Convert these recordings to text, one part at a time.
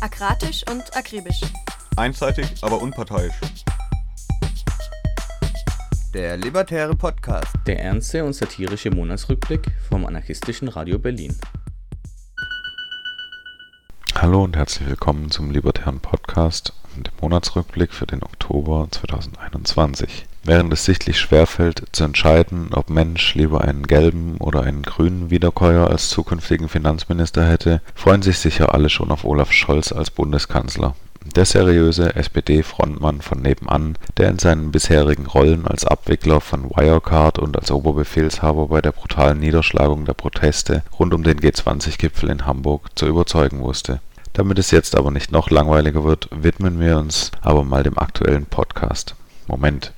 Akratisch und akribisch. Einseitig, aber unparteiisch. Der Libertäre Podcast. Der ernste und satirische Monatsrückblick vom anarchistischen Radio Berlin. Hallo und herzlich willkommen zum Libertären Podcast und dem Monatsrückblick für den Oktober 2021. Während es sichtlich schwerfällt, zu entscheiden, ob Mensch lieber einen gelben oder einen grünen Wiederkäuer als zukünftigen Finanzminister hätte, freuen sich sicher alle schon auf Olaf Scholz als Bundeskanzler. Der seriöse SPD-Frontmann von nebenan, der in seinen bisherigen Rollen als Abwickler von Wirecard und als Oberbefehlshaber bei der brutalen Niederschlagung der Proteste rund um den G20-Gipfel in Hamburg zu überzeugen wusste. Damit es jetzt aber nicht noch langweiliger wird, widmen wir uns aber mal dem aktuellen Podcast. Moment,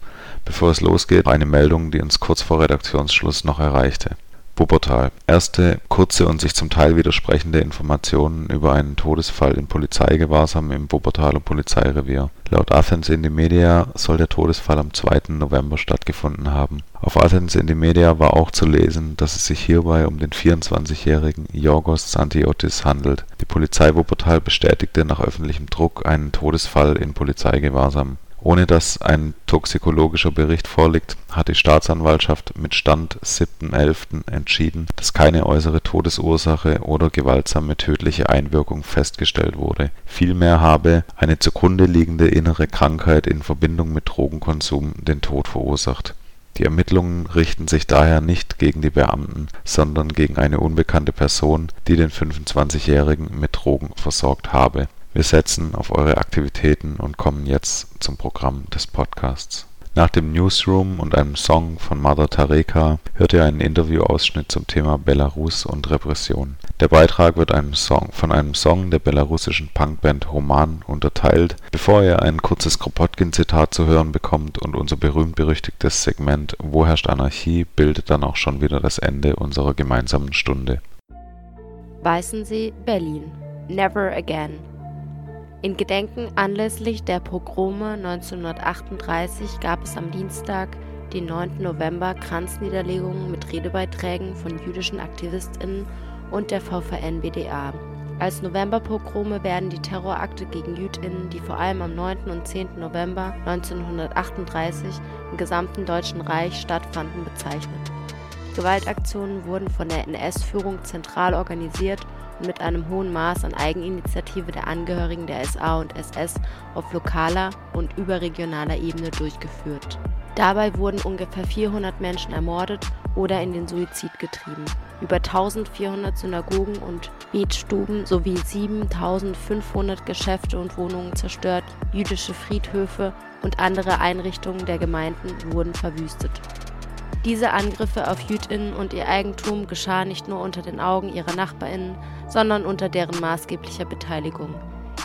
bevor es losgeht, eine Meldung, die uns kurz vor Redaktionsschluss noch erreichte. Wuppertal. Erste kurze und sich zum Teil widersprechende Informationen über einen Todesfall in Polizeigewahrsam im Wuppertaler Polizeirevier. Laut Athens Indymedia soll der Todesfall am 2. November stattgefunden haben. Auf Athens Indymedia war auch zu lesen, dass es sich hierbei um den 24-jährigen Yorgos Santiotis handelt. Die Polizei Wuppertal bestätigte nach öffentlichem Druck einen Todesfall in Polizeigewahrsam ohne dass ein toxikologischer Bericht vorliegt, hat die Staatsanwaltschaft mit Stand 7.11. entschieden, dass keine äußere Todesursache oder gewaltsame tödliche Einwirkung festgestellt wurde. Vielmehr habe eine zugrunde liegende innere Krankheit in Verbindung mit Drogenkonsum den Tod verursacht. Die Ermittlungen richten sich daher nicht gegen die Beamten, sondern gegen eine unbekannte Person, die den 25-Jährigen mit Drogen versorgt habe wir setzen auf eure Aktivitäten und kommen jetzt zum Programm des Podcasts. Nach dem Newsroom und einem Song von Mother Tareka hört ihr einen Interviewausschnitt zum Thema Belarus und Repression. Der Beitrag wird einem Song, von einem Song der belarussischen Punkband Roman unterteilt, bevor ihr ein kurzes Kropotkin-Zitat zu hören bekommt und unser berühmt-berüchtigtes Segment Wo herrscht Anarchie bildet dann auch schon wieder das Ende unserer gemeinsamen Stunde. Weißensee, Berlin. Never again. In Gedenken anlässlich der Pogrome 1938 gab es am Dienstag, den 9. November, Kranzniederlegungen mit Redebeiträgen von jüdischen AktivistInnen und der VVN-BDA. Als Novemberpogrome werden die Terrorakte gegen JüdInnen, die vor allem am 9. und 10. November 1938 im gesamten Deutschen Reich stattfanden, bezeichnet. Gewaltaktionen wurden von der NS-Führung zentral organisiert mit einem hohen Maß an Eigeninitiative der Angehörigen der SA und SS auf lokaler und überregionaler Ebene durchgeführt. Dabei wurden ungefähr 400 Menschen ermordet oder in den Suizid getrieben. Über 1400 Synagogen und Betstuben sowie 7500 Geschäfte und Wohnungen zerstört, jüdische Friedhöfe und andere Einrichtungen der Gemeinden wurden verwüstet. Diese Angriffe auf Jüdinnen und ihr Eigentum geschahen nicht nur unter den Augen ihrer Nachbarinnen, sondern unter deren maßgeblicher Beteiligung.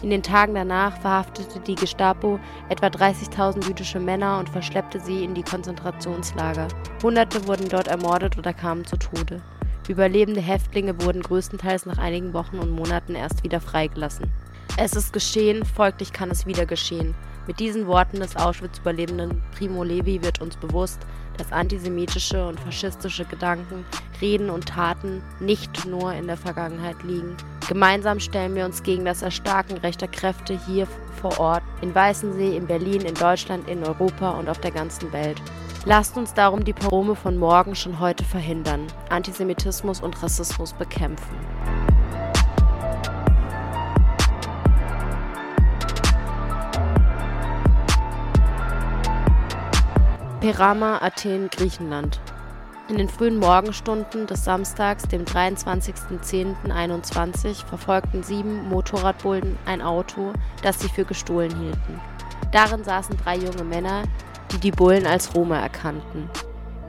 In den Tagen danach verhaftete die Gestapo etwa 30.000 jüdische Männer und verschleppte sie in die Konzentrationslager. Hunderte wurden dort ermordet oder kamen zu Tode. Überlebende Häftlinge wurden größtenteils nach einigen Wochen und Monaten erst wieder freigelassen. Es ist geschehen, folglich kann es wieder geschehen. Mit diesen Worten des Auschwitz-Überlebenden Primo Levi wird uns bewusst, dass antisemitische und faschistische Gedanken, Reden und Taten nicht nur in der Vergangenheit liegen. Gemeinsam stellen wir uns gegen das Erstarken rechter Kräfte hier vor Ort, in Weißensee, in Berlin, in Deutschland, in Europa und auf der ganzen Welt. Lasst uns darum die Pogrome von morgen schon heute verhindern, Antisemitismus und Rassismus bekämpfen. Perama, Athen, Griechenland. In den frühen Morgenstunden des Samstags, dem 23.10.21, verfolgten sieben Motorradbullen ein Auto, das sie für gestohlen hielten. Darin saßen drei junge Männer, die die Bullen als Roma erkannten.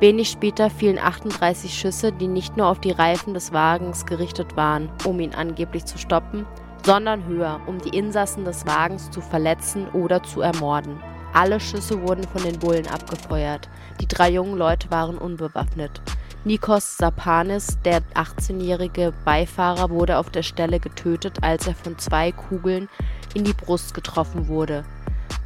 Wenig später fielen 38 Schüsse, die nicht nur auf die Reifen des Wagens gerichtet waren, um ihn angeblich zu stoppen, sondern höher, um die Insassen des Wagens zu verletzen oder zu ermorden. Alle Schüsse wurden von den Bullen abgefeuert. Die drei jungen Leute waren unbewaffnet. Nikos Sapanis, der 18-jährige Beifahrer, wurde auf der Stelle getötet, als er von zwei Kugeln in die Brust getroffen wurde.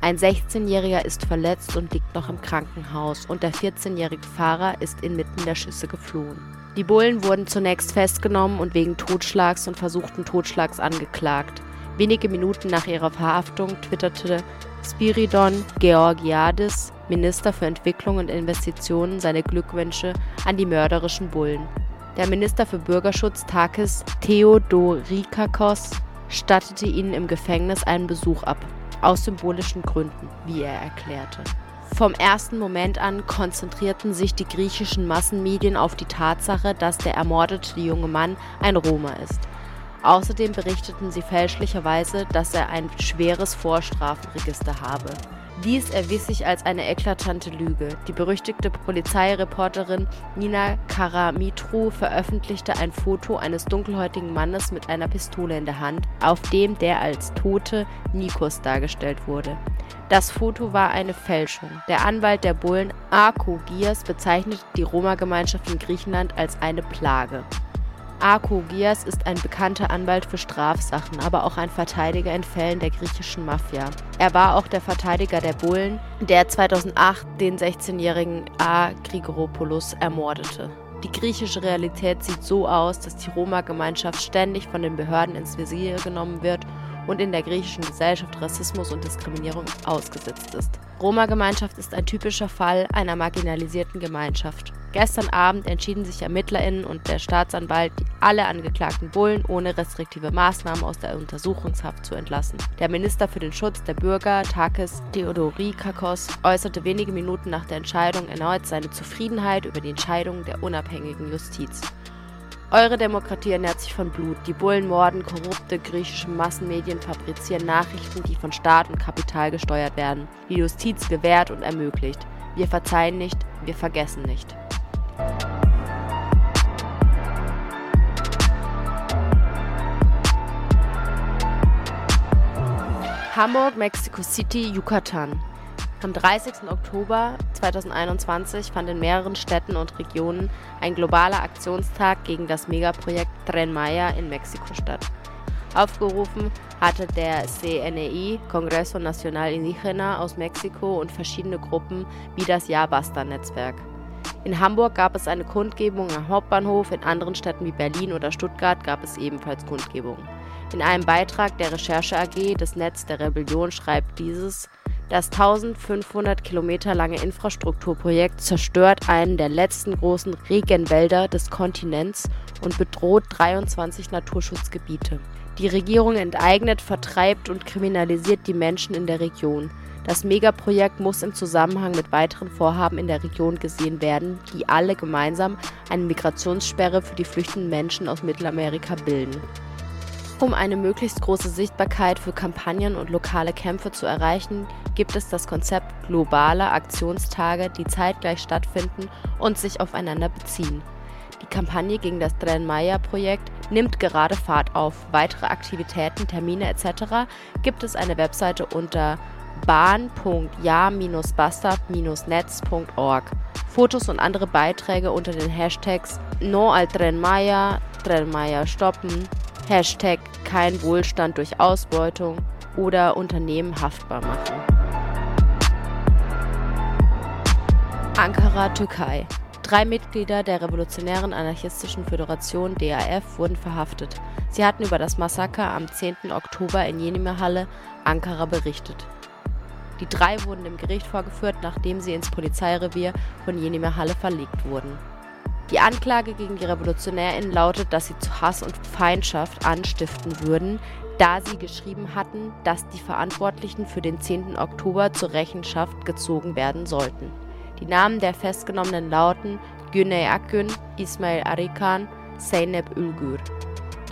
Ein 16-Jähriger ist verletzt und liegt noch im Krankenhaus und der 14-jährige Fahrer ist inmitten der Schüsse geflohen. Die Bullen wurden zunächst festgenommen und wegen Totschlags und versuchten Totschlags angeklagt. Wenige Minuten nach ihrer Verhaftung twitterte Spiridon Georgiadis, Minister für Entwicklung und Investitionen, seine Glückwünsche an die mörderischen Bullen. Der Minister für Bürgerschutz Takis Theodorikakos stattete ihnen im Gefängnis einen Besuch ab, aus symbolischen Gründen, wie er erklärte. Vom ersten Moment an konzentrierten sich die griechischen Massenmedien auf die Tatsache, dass der ermordete junge Mann ein Roma ist. Außerdem berichteten sie fälschlicherweise, dass er ein schweres Vorstrafenregister habe. Dies erwies sich als eine eklatante Lüge. Die berüchtigte Polizeireporterin Nina Karamitru veröffentlichte ein Foto eines dunkelhäutigen Mannes mit einer Pistole in der Hand, auf dem der als Tote Nikos dargestellt wurde. Das Foto war eine Fälschung. Der Anwalt der Bullen Arko Gias bezeichnete die Roma-Gemeinschaft in Griechenland als eine Plage. Arko Gias ist ein bekannter Anwalt für Strafsachen, aber auch ein Verteidiger in Fällen der griechischen Mafia. Er war auch der Verteidiger der Bullen, der 2008 den 16-jährigen A. Grigoropoulos ermordete. Die griechische Realität sieht so aus, dass die Roma-Gemeinschaft ständig von den Behörden ins Visier genommen wird und in der griechischen Gesellschaft Rassismus und Diskriminierung ausgesetzt ist. Roma-Gemeinschaft ist ein typischer Fall einer marginalisierten Gemeinschaft. Gestern Abend entschieden sich ErmittlerInnen und der Staatsanwalt, alle angeklagten Bullen ohne restriktive Maßnahmen aus der Untersuchungshaft zu entlassen. Der Minister für den Schutz der Bürger, Takis Theodorikakos, äußerte wenige Minuten nach der Entscheidung erneut seine Zufriedenheit über die Entscheidung der unabhängigen Justiz. Eure Demokratie ernährt sich von Blut. Die Bullen morden, korrupte griechische Massenmedien fabrizieren Nachrichten, die von Staat und Kapital gesteuert werden. Die Justiz gewährt und ermöglicht. Wir verzeihen nicht, wir vergessen nicht. Hamburg, Mexico City, Yucatan. Am 30. Oktober 2021 fand in mehreren Städten und Regionen ein globaler Aktionstag gegen das Megaprojekt Tren Maya in Mexiko statt. Aufgerufen hatte der CNEI, Congreso Nacional Indígena aus Mexiko und verschiedene Gruppen wie das Ja Basta Netzwerk. In Hamburg gab es eine Kundgebung am Hauptbahnhof, in anderen Städten wie Berlin oder Stuttgart gab es ebenfalls Kundgebungen. In einem Beitrag der Recherche AG des Netz der Rebellion schreibt dieses, das 1500 Kilometer lange Infrastrukturprojekt zerstört einen der letzten großen Regenwälder des Kontinents und bedroht 23 Naturschutzgebiete. Die Regierung enteignet, vertreibt und kriminalisiert die Menschen in der Region. Das Megaprojekt muss im Zusammenhang mit weiteren Vorhaben in der Region gesehen werden, die alle gemeinsam eine Migrationssperre für die flüchtenden Menschen aus Mittelamerika bilden. Um eine möglichst große Sichtbarkeit für Kampagnen und lokale Kämpfe zu erreichen, gibt es das Konzept globaler Aktionstage, die zeitgleich stattfinden und sich aufeinander beziehen. Die Kampagne gegen das Tren Maya Projekt nimmt gerade Fahrt auf. Weitere Aktivitäten, Termine etc. gibt es eine Webseite unter bahn.ja-bastard-netz.org. Fotos und andere Beiträge unter den Hashtags No al Tren Maya, stoppen, Hashtag kein Wohlstand durch Ausbeutung oder Unternehmen haftbar machen. Ankara, Türkei. Drei Mitglieder der Revolutionären Anarchistischen Föderation DAF wurden verhaftet. Sie hatten über das Massaker am 10. Oktober in Jenimehalle, Ankara, berichtet. Die drei wurden dem Gericht vorgeführt, nachdem sie ins Polizeirevier von Jenimehalle verlegt wurden. Die Anklage gegen die RevolutionärInnen lautet, dass sie zu Hass und Feindschaft anstiften würden, da sie geschrieben hatten, dass die Verantwortlichen für den 10. Oktober zur Rechenschaft gezogen werden sollten. Die Namen der Festgenommenen lauten Güney Akgün, Ismail Arikan, Zeynep Ülgür.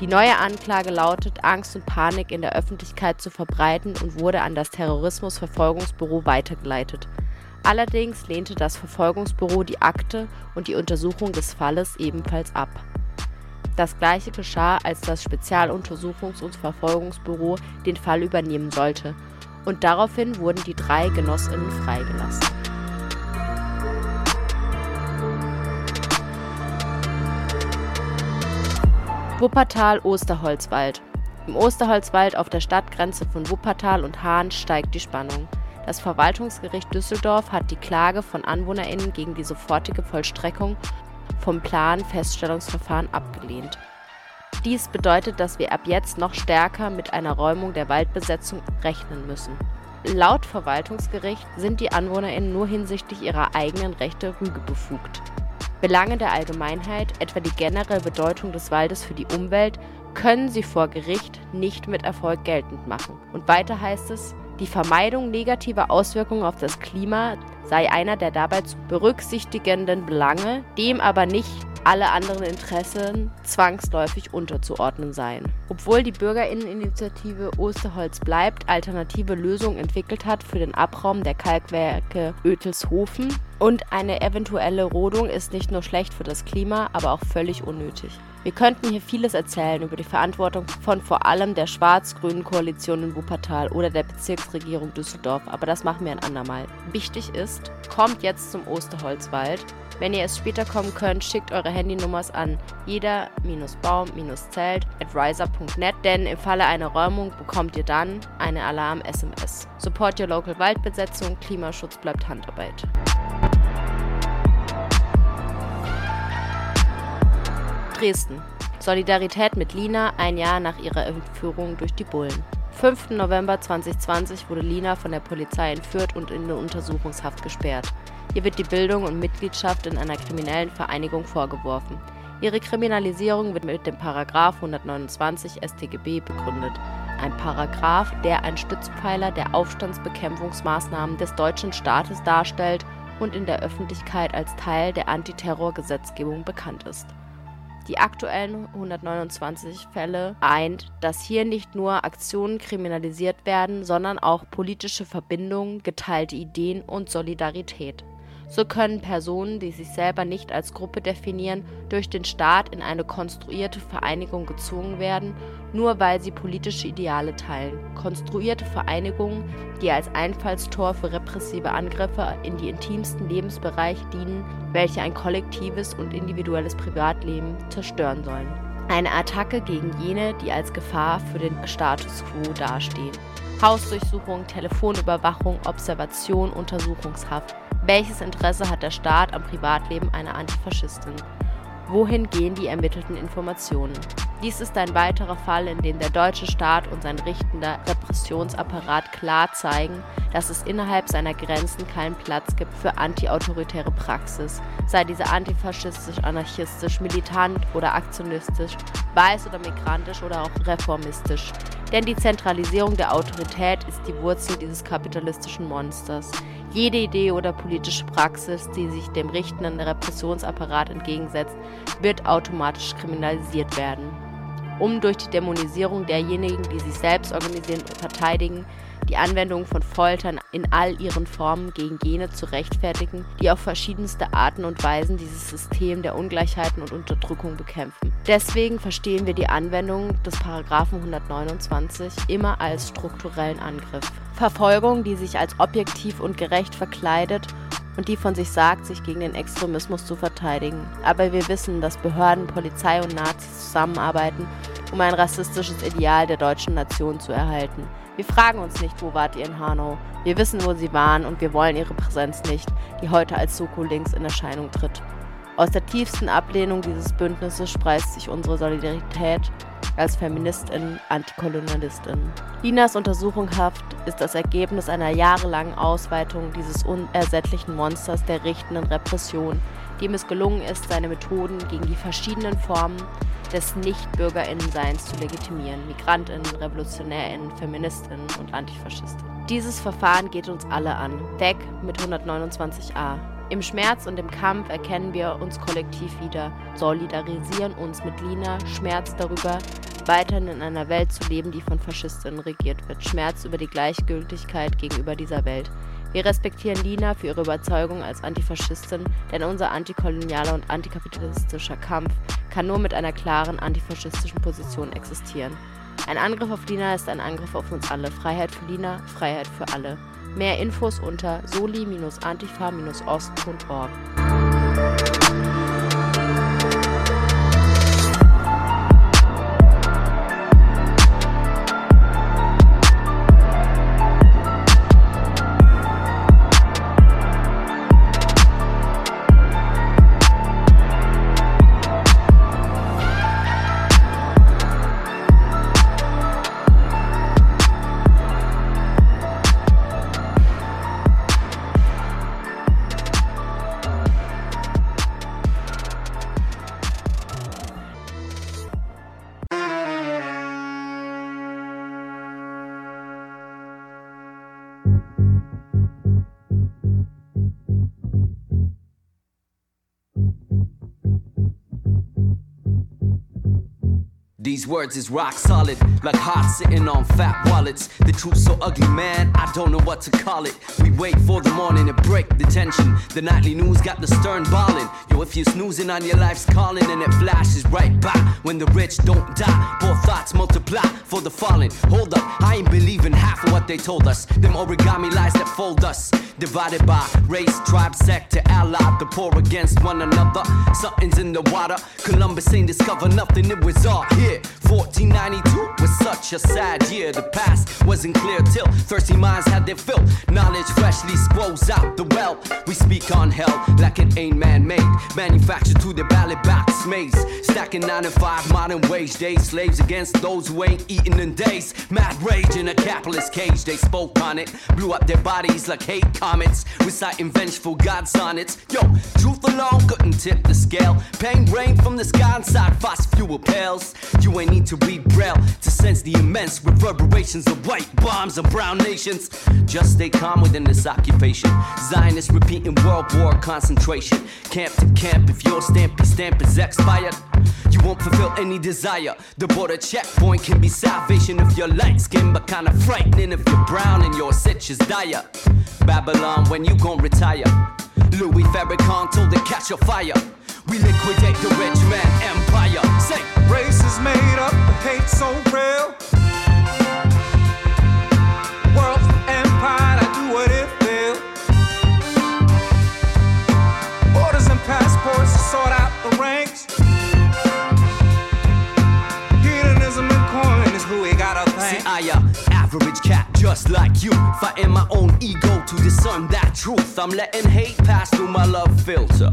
Die neue Anklage lautet, Angst und Panik in der Öffentlichkeit zu verbreiten und wurde an das Terrorismusverfolgungsbüro weitergeleitet. Allerdings lehnte das Verfolgungsbüro die Akte und die Untersuchung des Falles ebenfalls ab. Das gleiche geschah, als das Spezialuntersuchungs- und Verfolgungsbüro den Fall übernehmen sollte, und daraufhin wurden die drei Genossinnen freigelassen. Wuppertal-Osterholzwald. Im Osterholzwald auf der Stadtgrenze von Wuppertal und Hahn steigt die Spannung. Das Verwaltungsgericht Düsseldorf hat die Klage von AnwohnerInnen gegen die sofortige Vollstreckung vom Plan-Feststellungsverfahren abgelehnt. Dies bedeutet, dass wir ab jetzt noch stärker mit einer Räumung der Waldbesetzung rechnen müssen. Laut Verwaltungsgericht sind die AnwohnerInnen nur hinsichtlich ihrer eigenen Rechte Rüge befugt. Belange der Allgemeinheit, etwa die generelle Bedeutung des Waldes für die Umwelt, können sie vor Gericht nicht mit Erfolg geltend machen. Und weiter heißt es, die Vermeidung negativer Auswirkungen auf das Klima sei einer der dabei zu berücksichtigenden Belange, dem aber nicht alle anderen Interessen zwangsläufig unterzuordnen seien. Obwohl die Bürgerinneninitiative Osterholz bleibt alternative Lösungen entwickelt hat für den Abraum der Kalkwerke Oetelshofen und eine eventuelle Rodung ist nicht nur schlecht für das Klima, aber auch völlig unnötig. Wir könnten hier vieles erzählen über die Verantwortung von vor allem der schwarz-grünen Koalition in Wuppertal oder der Bezirksregierung Düsseldorf, aber das machen wir ein andermal. Wichtig ist, kommt jetzt zum Osterholzwald. Wenn ihr es später kommen könnt, schickt eure Handynummers an jeder-baum-zelt at riser.net, denn im Falle einer Räumung bekommt ihr dann eine Alarm-SMS. Support your local Waldbesetzung, Klimaschutz bleibt Handarbeit. Dresden. Solidarität mit Lina ein Jahr nach ihrer Entführung durch die Bullen. 5. November 2020 wurde Lina von der Polizei entführt und in eine Untersuchungshaft gesperrt. Ihr wird die Bildung und Mitgliedschaft in einer kriminellen Vereinigung vorgeworfen. Ihre Kriminalisierung wird mit dem Paragraf 129 StGB begründet. Ein Paragraph, der ein Stützpfeiler der Aufstandsbekämpfungsmaßnahmen des deutschen Staates darstellt und in der Öffentlichkeit als Teil der Antiterrorgesetzgebung bekannt ist die aktuellen 129 Fälle eint, dass hier nicht nur Aktionen kriminalisiert werden, sondern auch politische Verbindungen, geteilte Ideen und Solidarität. So können Personen, die sich selber nicht als Gruppe definieren, durch den Staat in eine konstruierte Vereinigung gezwungen werden, nur weil sie politische Ideale teilen. Konstruierte Vereinigungen, die als Einfallstor für repressive Angriffe in die intimsten Lebensbereiche dienen, welche ein kollektives und individuelles Privatleben zerstören sollen. Eine Attacke gegen jene, die als Gefahr für den Status quo dastehen. Hausdurchsuchung, Telefonüberwachung, Observation, Untersuchungshaft. Welches Interesse hat der Staat am Privatleben einer Antifaschistin? Wohin gehen die ermittelten Informationen? Dies ist ein weiterer Fall, in dem der deutsche Staat und sein richtender Repressionsapparat klar zeigen, dass es innerhalb seiner Grenzen keinen Platz gibt für antiautoritäre Praxis, sei diese antifaschistisch, anarchistisch, militant oder aktionistisch, weiß oder migrantisch oder auch reformistisch. Denn die Zentralisierung der Autorität ist die Wurzel dieses kapitalistischen Monsters. Jede Idee oder politische Praxis, die sich dem richtenden Repressionsapparat entgegensetzt, wird automatisch kriminalisiert werden um durch die Dämonisierung derjenigen, die sich selbst organisieren und verteidigen, die Anwendung von Foltern in all ihren Formen gegen jene zu rechtfertigen, die auf verschiedenste Arten und Weisen dieses System der Ungleichheiten und Unterdrückung bekämpfen. Deswegen verstehen wir die Anwendung des Paragraphen 129 immer als strukturellen Angriff. Verfolgung, die sich als objektiv und gerecht verkleidet und die von sich sagt, sich gegen den Extremismus zu verteidigen. Aber wir wissen, dass Behörden, Polizei und Nazis zusammenarbeiten, um ein rassistisches Ideal der deutschen Nation zu erhalten. Wir fragen uns nicht, wo wart ihr in Hanau. Wir wissen, wo sie waren und wir wollen ihre Präsenz nicht, die heute als Soko-Links in Erscheinung tritt. Aus der tiefsten Ablehnung dieses Bündnisses speist sich unsere Solidarität als Feministin, Antikolonialistin. Linas Untersuchungshaft ist das Ergebnis einer jahrelangen Ausweitung dieses unersättlichen Monsters der richtenden Repression, dem es gelungen ist, seine Methoden gegen die verschiedenen Formen des Nicht-BürgerInnenseins zu legitimieren, MigrantInnen, RevolutionärInnen, FeministInnen und Antifaschistinnen. Dieses Verfahren geht uns alle an. Weg mit 129a. Im Schmerz und im Kampf erkennen wir uns kollektiv wieder, solidarisieren uns mit Lina, Schmerz darüber, weiterhin in einer Welt zu leben, die von Faschistinnen regiert wird, Schmerz über die Gleichgültigkeit gegenüber dieser Welt. Wir respektieren Lina für ihre Überzeugung als Antifaschistin, denn unser antikolonialer und antikapitalistischer Kampf kann nur mit einer klaren antifaschistischen Position existieren. Ein Angriff auf Lina ist ein Angriff auf uns alle. Freiheit für Lina, Freiheit für alle. Mehr Infos unter soli-antifa-ost.org. These words is rock solid, like hot sitting on fat wallets. The truth's so ugly, man, I don't know what to call it. We wait for the morning to break the tension. The nightly news got the stern ballin'. Yo, if you're snoozing on your life's calling and it flashes right by when the rich don't die, poor thoughts multiply for the fallen. Hold up, I ain't believing half of what they told us. Them origami lies that fold us. Divided by race, tribe, sect to ally, the poor against one another. Something's in the water. Columbus ain't discover nothing, it was all here. 1492 was such a sad year. The past wasn't clear till thirsty minds had their fill. Knowledge freshly squoze out the well. We speak on hell like it ain't man made. Manufactured to the ballot box maze. Stacking 9 and 5 modern wage days. Slaves against those who ain't eating in days. Mad rage in a capitalist cage. They spoke on it. Blew up their bodies like hate comets. Reciting vengeful God sonnets. Yo, truth alone couldn't tip the scale. Pain rain from the sky inside fossil fuel pails. You ain't need to read Braille to sense the immense reverberations of white bombs and brown nations. Just stay calm within this occupation. Zionists repeating world war concentration. Camp to camp, if your stampy stamp is expired, you won't fulfill any desire. The border checkpoint can be salvation if you're light skinned, but kinda frightening if you're brown and your sitch is dire. Babylon, when you gon' retire? Louis Farrakhan told to catch a fire. We liquidate the rich man empire. Say, race is made up of hate so real. World's empire, I do what it feel. Borders and passports to sort out the ranks. Hedonism and coin is who we gotta thank. See, I uh, average cat just like you. Fighting my own ego to discern that truth. I'm letting hate pass through my love filter.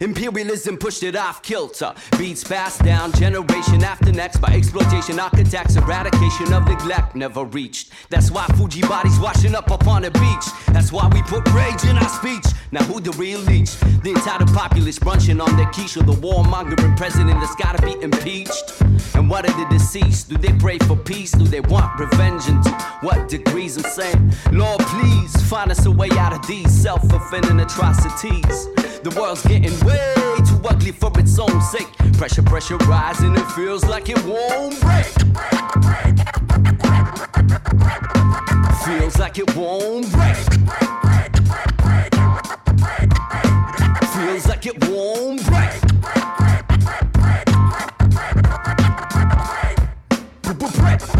Imperialism pushed it off kilter. Beats passed down generation after next by exploitation, architects, eradication of neglect never reached. That's why Fuji bodies washing up upon the beach. That's why we put rage in our speech. Now who the real leech? The entitled populace brunching on their quiche or the warmongering president that's gotta be impeached. And what are the deceased? Do they pray for peace? Do they want revenge? And to what degrees? I'm saying, Lord, please find us a way out of these self-offending atrocities. The world's getting way too ugly for its own sake. Pressure, pressure rising, it feels like it won't break. Feels like it won't break. Feels like it won't break. Race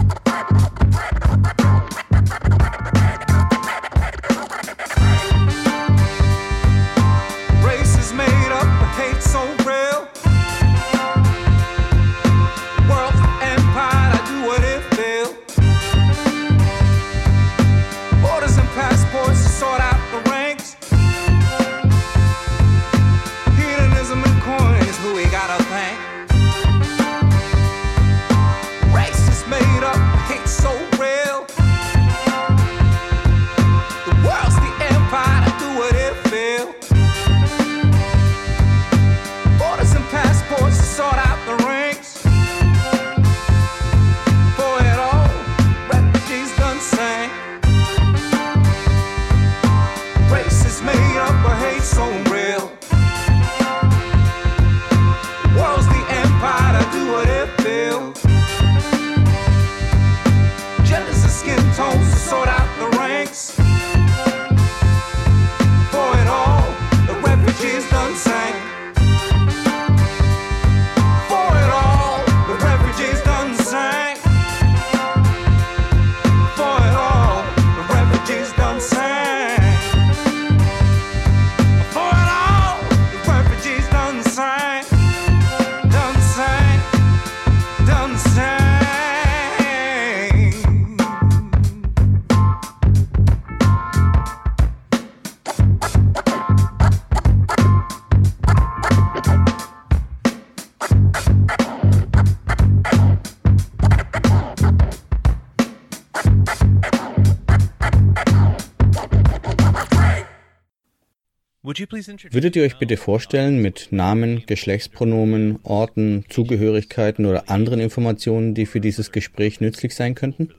Würdet ihr euch bitte vorstellen mit Namen, Geschlechtspronomen, Orten, Zugehörigkeiten oder anderen Informationen, die für dieses Gespräch nützlich sein könnten?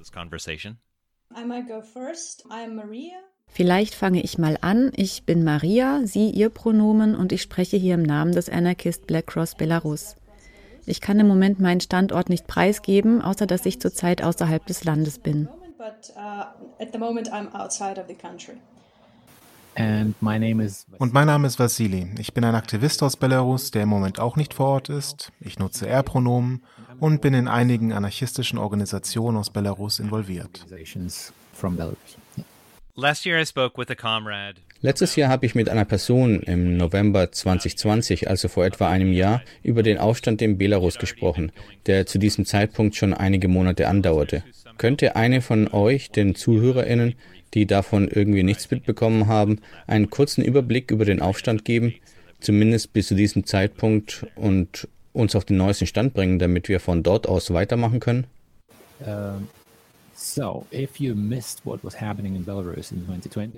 I might go first. I'm Maria. Vielleicht fange ich mal an. Ich bin Maria, sie ihr Pronomen und ich spreche hier im Namen des Anarchist Black Cross Belarus. Ich kann im Moment meinen Standort nicht preisgeben, außer dass ich zurzeit außerhalb des Landes bin. Und mein Name ist Vasili. Ich bin ein Aktivist aus Belarus, der im Moment auch nicht vor Ort ist. Ich nutze R-Pronomen und bin in einigen anarchistischen Organisationen aus Belarus involviert. Letztes Jahr habe ich mit einer Person im November 2020, also vor etwa einem Jahr, über den Aufstand in Belarus gesprochen, der zu diesem Zeitpunkt schon einige Monate andauerte. Könnte eine von euch, den ZuhörerInnen, die davon irgendwie nichts mitbekommen haben, einen kurzen Überblick über den Aufstand geben, zumindest bis zu diesem Zeitpunkt und uns auf den neuesten Stand bringen, damit wir von dort aus weitermachen können?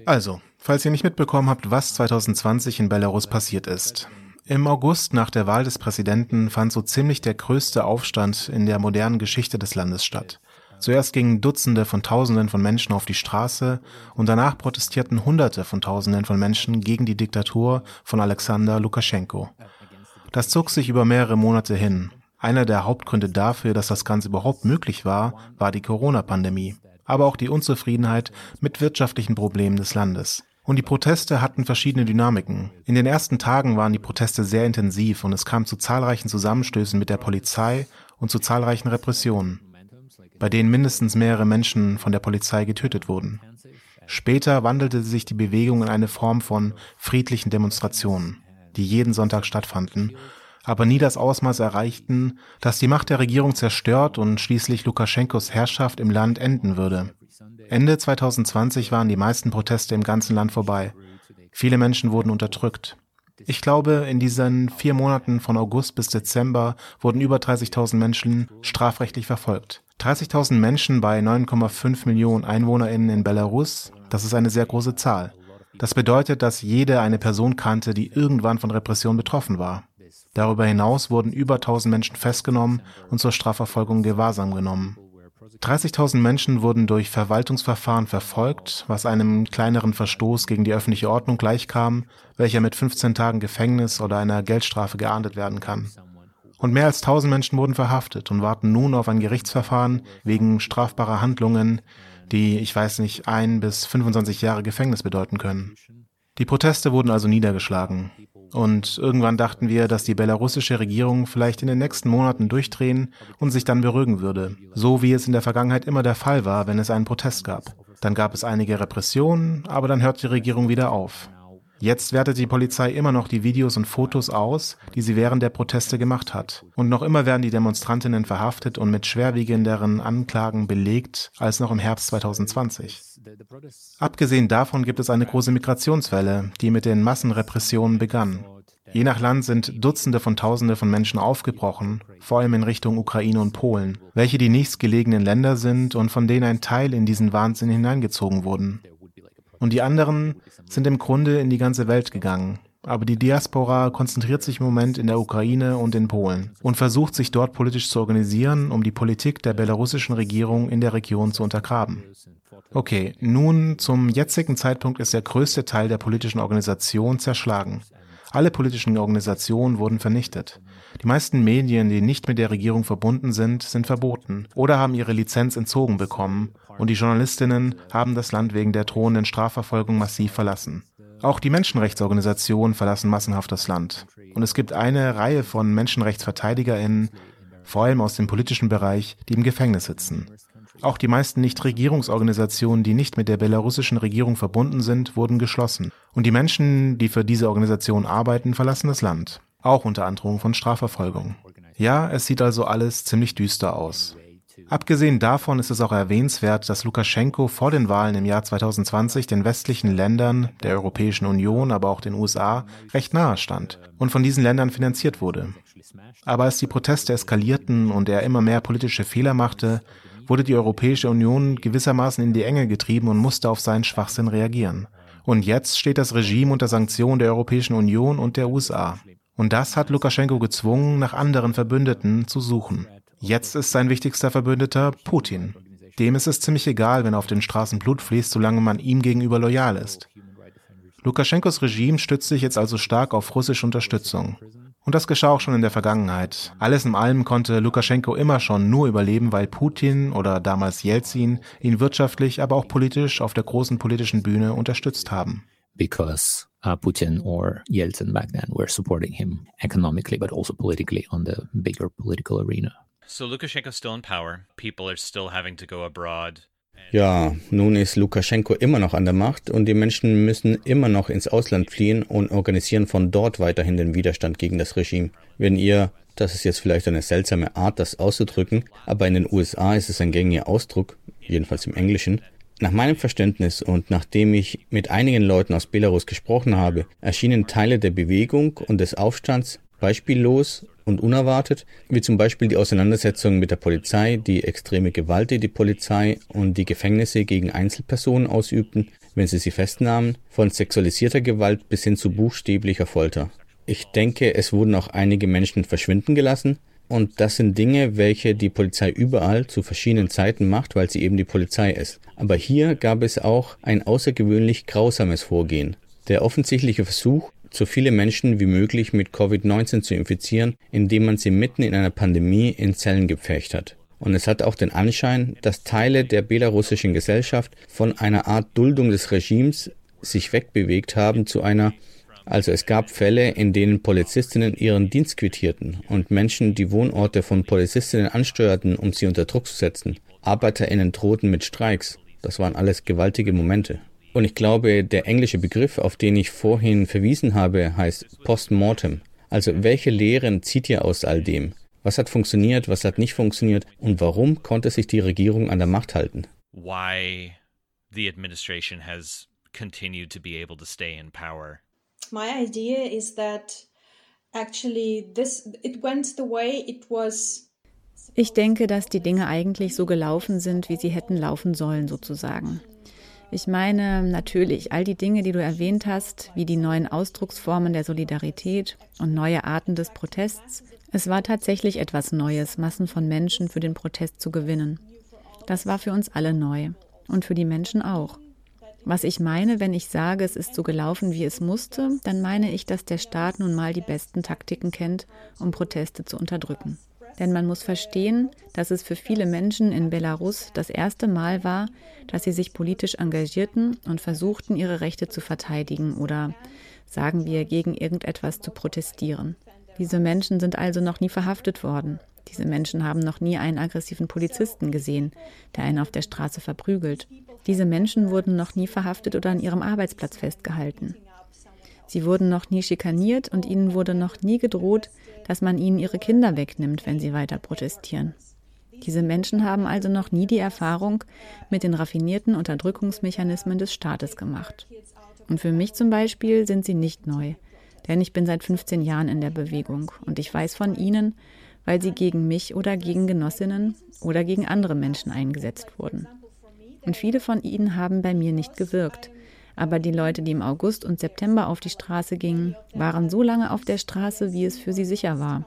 Also, falls ihr nicht mitbekommen habt, was 2020 in Belarus passiert ist. Im August nach der Wahl des Präsidenten fand so ziemlich der größte Aufstand in der modernen Geschichte des Landes statt. Zuerst gingen Dutzende von Tausenden von Menschen auf die Straße und danach protestierten Hunderte von Tausenden von Menschen gegen die Diktatur von Alexander Lukaschenko. Das zog sich über mehrere Monate hin. Einer der Hauptgründe dafür, dass das Ganze überhaupt möglich war, war die Corona-Pandemie, aber auch die Unzufriedenheit mit wirtschaftlichen Problemen des Landes. Und die Proteste hatten verschiedene Dynamiken. In den ersten Tagen waren die Proteste sehr intensiv und es kam zu zahlreichen Zusammenstößen mit der Polizei und zu zahlreichen Repressionen, bei denen mindestens mehrere Menschen von der Polizei getötet wurden. Später wandelte sich die Bewegung in eine Form von friedlichen Demonstrationen die jeden Sonntag stattfanden, aber nie das Ausmaß erreichten, dass die Macht der Regierung zerstört und schließlich Lukaschenkos Herrschaft im Land enden würde. Ende 2020 waren die meisten Proteste im ganzen Land vorbei. Viele Menschen wurden unterdrückt. Ich glaube, in diesen vier Monaten von August bis Dezember wurden über 30.000 Menschen strafrechtlich verfolgt. 30.000 Menschen bei 9,5 Millionen EinwohnerInnen in Belarus, das ist eine sehr große Zahl. Das bedeutet, dass jede eine Person kannte, die irgendwann von Repression betroffen war. Darüber hinaus wurden über 1000 Menschen festgenommen und zur Strafverfolgung Gewahrsam genommen. 30.000 Menschen wurden durch Verwaltungsverfahren verfolgt, was einem kleineren Verstoß gegen die öffentliche Ordnung gleichkam, welcher mit 15 Tagen Gefängnis oder einer Geldstrafe geahndet werden kann. Und mehr als 1000 Menschen wurden verhaftet und warten nun auf ein Gerichtsverfahren wegen strafbarer Handlungen, die, ich weiß nicht, ein bis 25 Jahre Gefängnis bedeuten können. Die Proteste wurden also niedergeschlagen. Und irgendwann dachten wir, dass die belarussische Regierung vielleicht in den nächsten Monaten durchdrehen und sich dann beruhigen würde. So wie es in der Vergangenheit immer der Fall war, wenn es einen Protest gab. Dann gab es einige Repressionen, aber dann hört die Regierung wieder auf. Jetzt wertet die Polizei immer noch die Videos und Fotos aus, die sie während der Proteste gemacht hat. Und noch immer werden die Demonstrantinnen verhaftet und mit schwerwiegenderen Anklagen belegt als noch im Herbst 2020. Abgesehen davon gibt es eine große Migrationswelle, die mit den Massenrepressionen begann. Je nach Land sind Dutzende von Tausende von Menschen aufgebrochen, vor allem in Richtung Ukraine und Polen, welche die nächstgelegenen Länder sind und von denen ein Teil in diesen Wahnsinn hineingezogen wurden. Und die anderen sind im Grunde in die ganze Welt gegangen. Aber die Diaspora konzentriert sich im Moment in der Ukraine und in Polen und versucht sich dort politisch zu organisieren, um die Politik der belarussischen Regierung in der Region zu untergraben. Okay, nun zum jetzigen Zeitpunkt ist der größte Teil der politischen Organisation zerschlagen. Alle politischen Organisationen wurden vernichtet. Die meisten Medien, die nicht mit der Regierung verbunden sind, sind verboten oder haben ihre Lizenz entzogen bekommen und die Journalistinnen haben das Land wegen der drohenden Strafverfolgung massiv verlassen. Auch die Menschenrechtsorganisationen verlassen massenhaft das Land. Und es gibt eine Reihe von Menschenrechtsverteidigerinnen, vor allem aus dem politischen Bereich, die im Gefängnis sitzen. Auch die meisten Nichtregierungsorganisationen, die nicht mit der belarussischen Regierung verbunden sind, wurden geschlossen. Und die Menschen, die für diese Organisation arbeiten, verlassen das Land. Auch unter Androhung von Strafverfolgung. Ja, es sieht also alles ziemlich düster aus. Abgesehen davon ist es auch erwähnenswert, dass Lukaschenko vor den Wahlen im Jahr 2020 den westlichen Ländern, der Europäischen Union, aber auch den USA recht nahe stand und von diesen Ländern finanziert wurde. Aber als die Proteste eskalierten und er immer mehr politische Fehler machte, wurde die Europäische Union gewissermaßen in die Enge getrieben und musste auf seinen Schwachsinn reagieren. Und jetzt steht das Regime unter Sanktionen der Europäischen Union und der USA. Und das hat Lukaschenko gezwungen, nach anderen Verbündeten zu suchen. Jetzt ist sein wichtigster Verbündeter Putin. Dem ist es ziemlich egal, wenn auf den Straßen Blut fließt, solange man ihm gegenüber loyal ist. Lukaschenkos Regime stützt sich jetzt also stark auf russische Unterstützung. Und das geschah auch schon in der Vergangenheit. Alles in allem konnte Lukaschenko immer schon nur überleben, weil Putin oder damals Jelzin ihn wirtschaftlich, aber auch politisch auf der großen politischen Bühne unterstützt haben. Because uh, Putin or Yeltsin back then were supporting him economically, but also politically on the bigger political arena. So Lukashenko's still in power. People are still having to go abroad. Ja, nun ist Lukaschenko immer noch an der Macht und die Menschen müssen immer noch ins Ausland fliehen und organisieren von dort weiterhin den Widerstand gegen das Regime. Wenn ihr, das ist jetzt vielleicht eine seltsame Art, das auszudrücken, aber in den USA ist es ein gängiger Ausdruck, jedenfalls im Englischen, nach meinem Verständnis und nachdem ich mit einigen Leuten aus Belarus gesprochen habe, erschienen Teile der Bewegung und des Aufstands beispiellos und unerwartet, wie zum Beispiel die Auseinandersetzungen mit der Polizei, die extreme Gewalt, die die Polizei und die Gefängnisse gegen Einzelpersonen ausübten, wenn sie sie festnahmen, von sexualisierter Gewalt bis hin zu buchstäblicher Folter. Ich denke, es wurden auch einige Menschen verschwinden gelassen, und das sind Dinge, welche die Polizei überall zu verschiedenen Zeiten macht, weil sie eben die Polizei ist. Aber hier gab es auch ein außergewöhnlich grausames Vorgehen. Der offensichtliche Versuch, so viele Menschen wie möglich mit Covid-19 zu infizieren, indem man sie mitten in einer Pandemie in Zellen gepfercht hat. Und es hat auch den Anschein, dass Teile der belarussischen Gesellschaft von einer Art Duldung des Regimes sich wegbewegt haben zu einer also es gab Fälle, in denen Polizistinnen ihren Dienst quittierten und Menschen die Wohnorte von Polizistinnen ansteuerten, um sie unter Druck zu setzen. Arbeiterinnen drohten mit Streiks. Das waren alles gewaltige Momente. Und ich glaube, der englische Begriff, auf den ich vorhin verwiesen habe, heißt Postmortem. Also welche Lehren zieht ihr aus all dem? Was hat funktioniert, was hat nicht funktioniert und warum konnte sich die Regierung an der Macht halten? Why the administration has continued to be able to stay in power my idea is that actually this it went the way it was ich denke, dass die Dinge eigentlich so gelaufen sind, wie sie hätten laufen sollen, sozusagen. Ich meine natürlich all die Dinge, die du erwähnt hast, wie die neuen Ausdrucksformen der Solidarität und neue Arten des Protests. Es war tatsächlich etwas Neues, Massen von Menschen für den Protest zu gewinnen. Das war für uns alle neu und für die Menschen auch. Was ich meine, wenn ich sage, es ist so gelaufen, wie es musste, dann meine ich, dass der Staat nun mal die besten Taktiken kennt, um Proteste zu unterdrücken. Denn man muss verstehen, dass es für viele Menschen in Belarus das erste Mal war, dass sie sich politisch engagierten und versuchten, ihre Rechte zu verteidigen oder, sagen wir, gegen irgendetwas zu protestieren. Diese Menschen sind also noch nie verhaftet worden. Diese Menschen haben noch nie einen aggressiven Polizisten gesehen, der einen auf der Straße verprügelt. Diese Menschen wurden noch nie verhaftet oder an ihrem Arbeitsplatz festgehalten. Sie wurden noch nie schikaniert und ihnen wurde noch nie gedroht, dass man ihnen ihre Kinder wegnimmt, wenn sie weiter protestieren. Diese Menschen haben also noch nie die Erfahrung mit den raffinierten Unterdrückungsmechanismen des Staates gemacht. Und für mich zum Beispiel sind sie nicht neu, denn ich bin seit 15 Jahren in der Bewegung und ich weiß von ihnen, weil sie gegen mich oder gegen Genossinnen oder gegen andere Menschen eingesetzt wurden. Und viele von ihnen haben bei mir nicht gewirkt. Aber die Leute, die im August und September auf die Straße gingen, waren so lange auf der Straße, wie es für sie sicher war.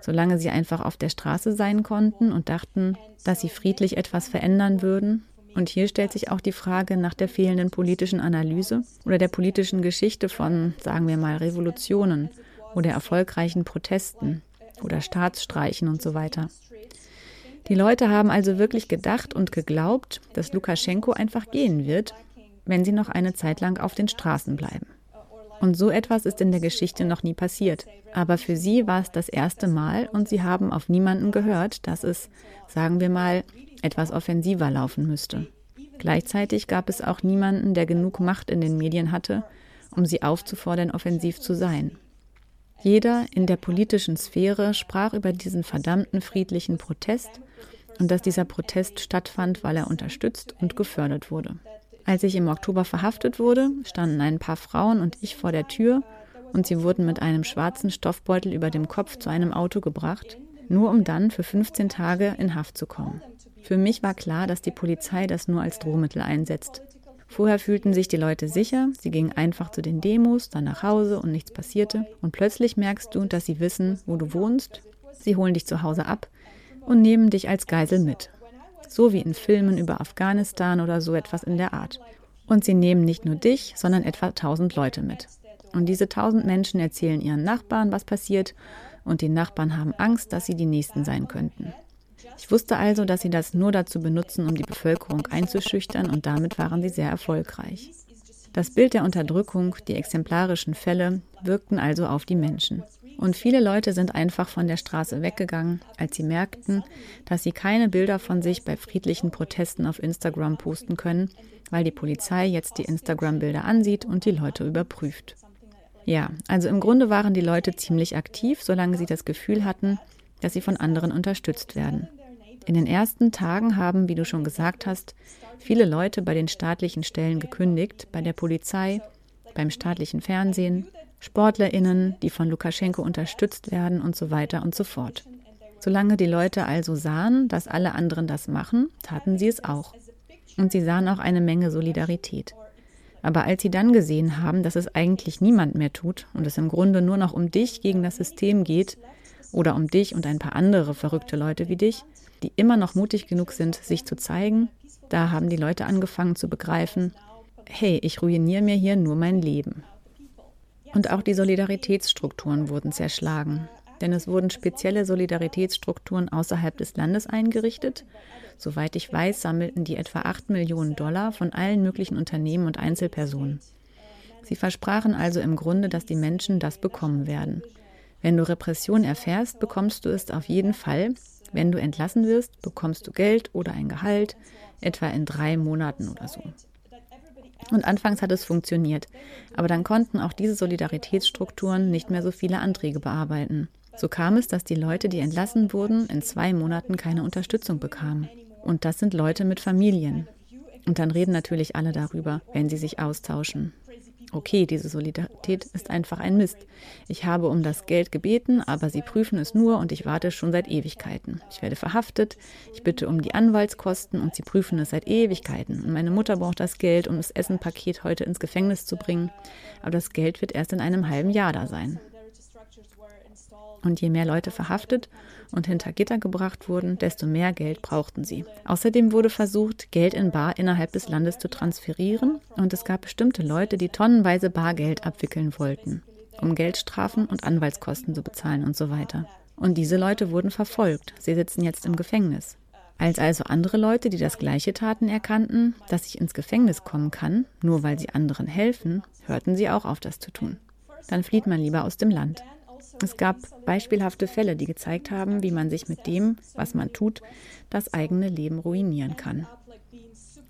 Solange sie einfach auf der Straße sein konnten und dachten, dass sie friedlich etwas verändern würden. Und hier stellt sich auch die Frage nach der fehlenden politischen Analyse oder der politischen Geschichte von, sagen wir mal, Revolutionen oder erfolgreichen Protesten oder Staatsstreichen und so weiter. Die Leute haben also wirklich gedacht und geglaubt, dass Lukaschenko einfach gehen wird, wenn sie noch eine Zeit lang auf den Straßen bleiben. Und so etwas ist in der Geschichte noch nie passiert. Aber für sie war es das erste Mal und sie haben auf niemanden gehört, dass es, sagen wir mal, etwas offensiver laufen müsste. Gleichzeitig gab es auch niemanden, der genug Macht in den Medien hatte, um sie aufzufordern, offensiv zu sein. Jeder in der politischen Sphäre sprach über diesen verdammten friedlichen Protest und dass dieser Protest stattfand, weil er unterstützt und gefördert wurde. Als ich im Oktober verhaftet wurde, standen ein paar Frauen und ich vor der Tür und sie wurden mit einem schwarzen Stoffbeutel über dem Kopf zu einem Auto gebracht, nur um dann für 15 Tage in Haft zu kommen. Für mich war klar, dass die Polizei das nur als Drohmittel einsetzt. Vorher fühlten sich die Leute sicher, sie gingen einfach zu den Demos, dann nach Hause und nichts passierte. Und plötzlich merkst du, dass sie wissen, wo du wohnst. Sie holen dich zu Hause ab und nehmen dich als Geisel mit. So wie in Filmen über Afghanistan oder so etwas in der Art. Und sie nehmen nicht nur dich, sondern etwa tausend Leute mit. Und diese tausend Menschen erzählen ihren Nachbarn, was passiert, und die Nachbarn haben Angst, dass sie die Nächsten sein könnten. Ich wusste also, dass sie das nur dazu benutzen, um die Bevölkerung einzuschüchtern, und damit waren sie sehr erfolgreich. Das Bild der Unterdrückung, die exemplarischen Fälle, wirkten also auf die Menschen. Und viele Leute sind einfach von der Straße weggegangen, als sie merkten, dass sie keine Bilder von sich bei friedlichen Protesten auf Instagram posten können, weil die Polizei jetzt die Instagram-Bilder ansieht und die Leute überprüft. Ja, also im Grunde waren die Leute ziemlich aktiv, solange sie das Gefühl hatten, dass sie von anderen unterstützt werden. In den ersten Tagen haben, wie du schon gesagt hast, viele Leute bei den staatlichen Stellen gekündigt, bei der Polizei, beim staatlichen Fernsehen, Sportlerinnen, die von Lukaschenko unterstützt werden und so weiter und so fort. Solange die Leute also sahen, dass alle anderen das machen, taten sie es auch. Und sie sahen auch eine Menge Solidarität. Aber als sie dann gesehen haben, dass es eigentlich niemand mehr tut und es im Grunde nur noch um dich gegen das System geht oder um dich und ein paar andere verrückte Leute wie dich, die immer noch mutig genug sind, sich zu zeigen, da haben die Leute angefangen zu begreifen, hey, ich ruiniere mir hier nur mein Leben. Und auch die Solidaritätsstrukturen wurden zerschlagen. Denn es wurden spezielle Solidaritätsstrukturen außerhalb des Landes eingerichtet. Soweit ich weiß, sammelten die etwa 8 Millionen Dollar von allen möglichen Unternehmen und Einzelpersonen. Sie versprachen also im Grunde, dass die Menschen das bekommen werden. Wenn du Repression erfährst, bekommst du es auf jeden Fall. Wenn du entlassen wirst, bekommst du Geld oder ein Gehalt, etwa in drei Monaten oder so. Und anfangs hat es funktioniert, aber dann konnten auch diese Solidaritätsstrukturen nicht mehr so viele Anträge bearbeiten. So kam es, dass die Leute, die entlassen wurden, in zwei Monaten keine Unterstützung bekamen. Und das sind Leute mit Familien. Und dann reden natürlich alle darüber, wenn sie sich austauschen okay, diese Solidarität ist einfach ein Mist. Ich habe um das Geld gebeten, aber sie prüfen es nur und ich warte schon seit Ewigkeiten. Ich werde verhaftet, ich bitte um die Anwaltskosten und sie prüfen es seit Ewigkeiten. Und meine Mutter braucht das Geld, um das Essenpaket heute ins Gefängnis zu bringen. Aber das Geld wird erst in einem halben Jahr da sein. Und je mehr Leute verhaftet und hinter Gitter gebracht wurden, desto mehr Geld brauchten sie. Außerdem wurde versucht, Geld in Bar innerhalb des Landes zu transferieren und es gab bestimmte Leute, die tonnenweise Bargeld abwickeln wollten, um Geldstrafen und Anwaltskosten zu bezahlen und so weiter. Und diese Leute wurden verfolgt. Sie sitzen jetzt im Gefängnis. Als also andere Leute, die das Gleiche taten, erkannten, dass ich ins Gefängnis kommen kann, nur weil sie anderen helfen, hörten sie auch auf, das zu tun. Dann flieht man lieber aus dem Land. Es gab beispielhafte Fälle, die gezeigt haben, wie man sich mit dem, was man tut, das eigene Leben ruinieren kann.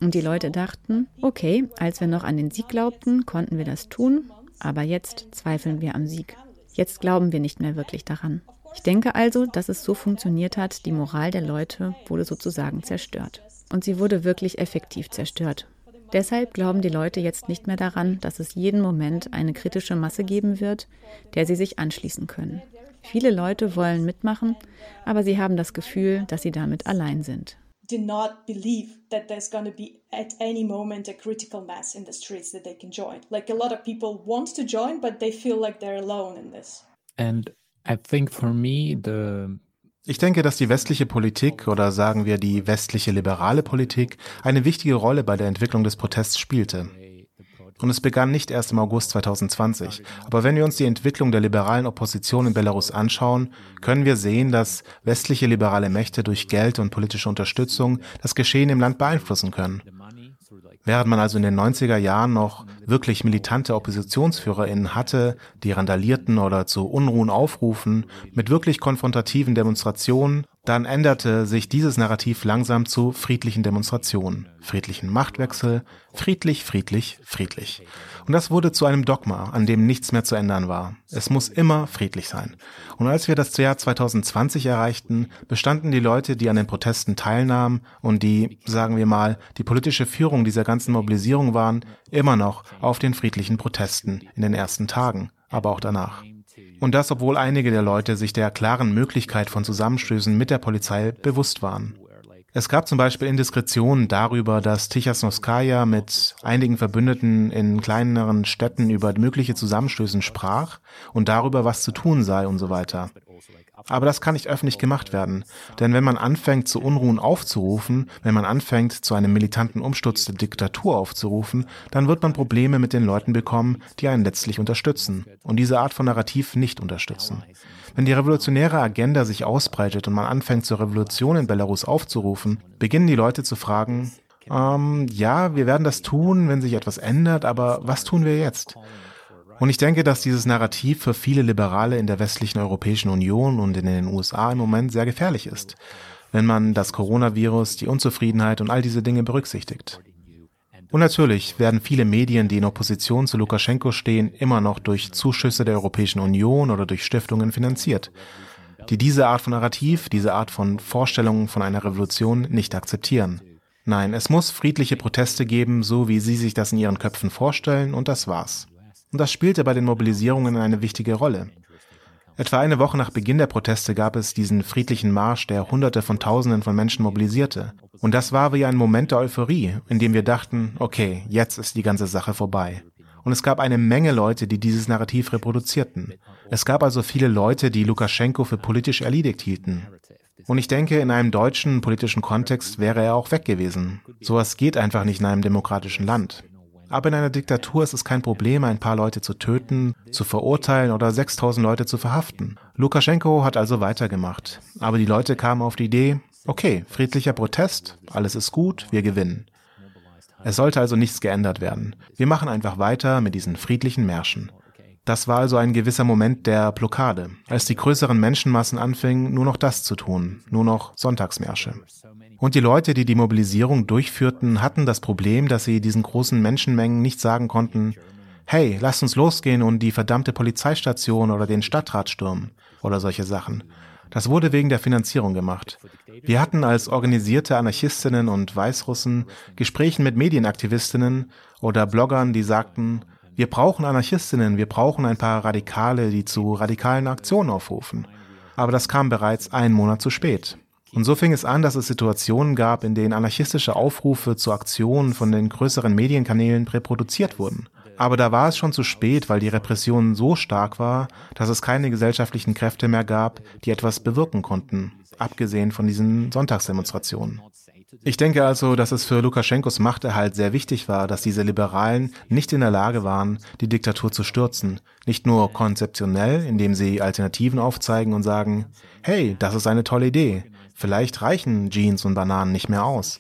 Und die Leute dachten, okay, als wir noch an den Sieg glaubten, konnten wir das tun, aber jetzt zweifeln wir am Sieg. Jetzt glauben wir nicht mehr wirklich daran. Ich denke also, dass es so funktioniert hat, die Moral der Leute wurde sozusagen zerstört. Und sie wurde wirklich effektiv zerstört. Deshalb glauben die Leute jetzt nicht mehr daran, dass es jeden Moment eine kritische Masse geben wird, der sie sich anschließen können. Viele Leute wollen mitmachen, aber sie haben das Gefühl, dass sie damit allein sind. Do not believe that there's going to be at any moment a critical mass in the streets that they can join. Like a lot of people want to join, but they feel like they're alone in this. And I think for me the ich denke, dass die westliche Politik oder sagen wir die westliche liberale Politik eine wichtige Rolle bei der Entwicklung des Protests spielte. Und es begann nicht erst im August 2020. Aber wenn wir uns die Entwicklung der liberalen Opposition in Belarus anschauen, können wir sehen, dass westliche liberale Mächte durch Geld und politische Unterstützung das Geschehen im Land beeinflussen können. Während man also in den 90er Jahren noch wirklich militante OppositionsführerInnen hatte, die randalierten oder zu Unruhen aufrufen, mit wirklich konfrontativen Demonstrationen, dann änderte sich dieses Narrativ langsam zu friedlichen Demonstrationen, friedlichen Machtwechsel, friedlich, friedlich, friedlich. Und das wurde zu einem Dogma, an dem nichts mehr zu ändern war. Es muss immer friedlich sein. Und als wir das Jahr 2020 erreichten, bestanden die Leute, die an den Protesten teilnahmen und die, sagen wir mal, die politische Führung dieser ganzen Mobilisierung waren, immer noch auf den friedlichen Protesten in den ersten Tagen, aber auch danach. Und das, obwohl einige der Leute sich der klaren Möglichkeit von Zusammenstößen mit der Polizei bewusst waren. Es gab zum Beispiel Indiskretionen darüber, dass Tichasnoskaya mit einigen Verbündeten in kleineren Städten über mögliche Zusammenstößen sprach und darüber, was zu tun sei und so weiter. Aber das kann nicht öffentlich gemacht werden. Denn wenn man anfängt, zu Unruhen aufzurufen, wenn man anfängt, zu einem militanten Umsturz der Diktatur aufzurufen, dann wird man Probleme mit den Leuten bekommen, die einen letztlich unterstützen und diese Art von Narrativ nicht unterstützen. Wenn die revolutionäre Agenda sich ausbreitet und man anfängt, zur Revolution in Belarus aufzurufen, beginnen die Leute zu fragen, ähm, ja, wir werden das tun, wenn sich etwas ändert, aber was tun wir jetzt? Und ich denke, dass dieses Narrativ für viele Liberale in der westlichen Europäischen Union und in den USA im Moment sehr gefährlich ist, wenn man das Coronavirus, die Unzufriedenheit und all diese Dinge berücksichtigt. Und natürlich werden viele Medien, die in Opposition zu Lukaschenko stehen, immer noch durch Zuschüsse der Europäischen Union oder durch Stiftungen finanziert, die diese Art von Narrativ, diese Art von Vorstellungen von einer Revolution nicht akzeptieren. Nein, es muss friedliche Proteste geben, so wie Sie sich das in Ihren Köpfen vorstellen, und das war's. Und das spielte bei den Mobilisierungen eine wichtige Rolle. Etwa eine Woche nach Beginn der Proteste gab es diesen friedlichen Marsch, der Hunderte von Tausenden von Menschen mobilisierte. Und das war wie ein Moment der Euphorie, in dem wir dachten, okay, jetzt ist die ganze Sache vorbei. Und es gab eine Menge Leute, die dieses Narrativ reproduzierten. Es gab also viele Leute, die Lukaschenko für politisch erledigt hielten. Und ich denke, in einem deutschen politischen Kontext wäre er auch weg gewesen. Sowas geht einfach nicht in einem demokratischen Land. Aber in einer Diktatur ist es kein Problem, ein paar Leute zu töten, zu verurteilen oder 6000 Leute zu verhaften. Lukaschenko hat also weitergemacht. Aber die Leute kamen auf die Idee, okay, friedlicher Protest, alles ist gut, wir gewinnen. Es sollte also nichts geändert werden. Wir machen einfach weiter mit diesen friedlichen Märschen. Das war also ein gewisser Moment der Blockade, als die größeren Menschenmassen anfingen, nur noch das zu tun, nur noch Sonntagsmärsche. Und die Leute, die die Mobilisierung durchführten, hatten das Problem, dass sie diesen großen Menschenmengen nicht sagen konnten, hey, lasst uns losgehen und die verdammte Polizeistation oder den Stadtrat stürmen oder solche Sachen. Das wurde wegen der Finanzierung gemacht. Wir hatten als organisierte Anarchistinnen und Weißrussen Gesprächen mit Medienaktivistinnen oder Bloggern, die sagten, wir brauchen Anarchistinnen, wir brauchen ein paar Radikale, die zu radikalen Aktionen aufrufen. Aber das kam bereits einen Monat zu spät. Und so fing es an, dass es Situationen gab, in denen anarchistische Aufrufe zu Aktionen von den größeren Medienkanälen reproduziert wurden. Aber da war es schon zu spät, weil die Repression so stark war, dass es keine gesellschaftlichen Kräfte mehr gab, die etwas bewirken konnten, abgesehen von diesen Sonntagsdemonstrationen. Ich denke also, dass es für Lukaschenkos Machterhalt sehr wichtig war, dass diese Liberalen nicht in der Lage waren, die Diktatur zu stürzen. Nicht nur konzeptionell, indem sie Alternativen aufzeigen und sagen, hey, das ist eine tolle Idee, Vielleicht reichen Jeans und Bananen nicht mehr aus,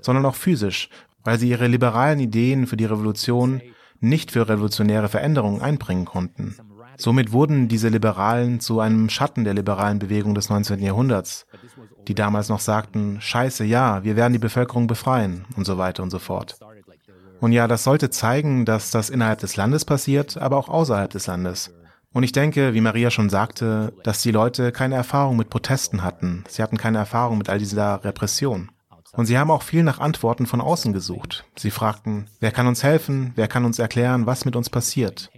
sondern auch physisch, weil sie ihre liberalen Ideen für die Revolution nicht für revolutionäre Veränderungen einbringen konnten. Somit wurden diese Liberalen zu einem Schatten der liberalen Bewegung des 19. Jahrhunderts, die damals noch sagten, scheiße, ja, wir werden die Bevölkerung befreien und so weiter und so fort. Und ja, das sollte zeigen, dass das innerhalb des Landes passiert, aber auch außerhalb des Landes. Und ich denke, wie Maria schon sagte, dass die Leute keine Erfahrung mit Protesten hatten. Sie hatten keine Erfahrung mit all dieser Repression. Und sie haben auch viel nach Antworten von außen gesucht. Sie fragten, wer kann uns helfen, wer kann uns erklären, was mit uns passiert.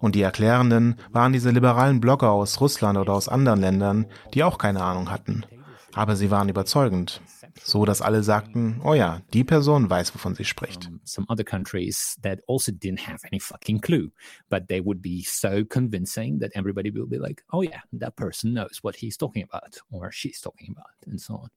Und die Erklärenden waren diese liberalen Blogger aus Russland oder aus anderen Ländern, die auch keine Ahnung hatten. Aber sie waren überzeugend so dass alle sagten, oh ja, die Person weiß, wovon sie spricht. Some other countries that also didn't have any fucking clue, but they would be so convincing that everybody will be like, oh yeah, that person knows what he's talking about or she's talking about and so on.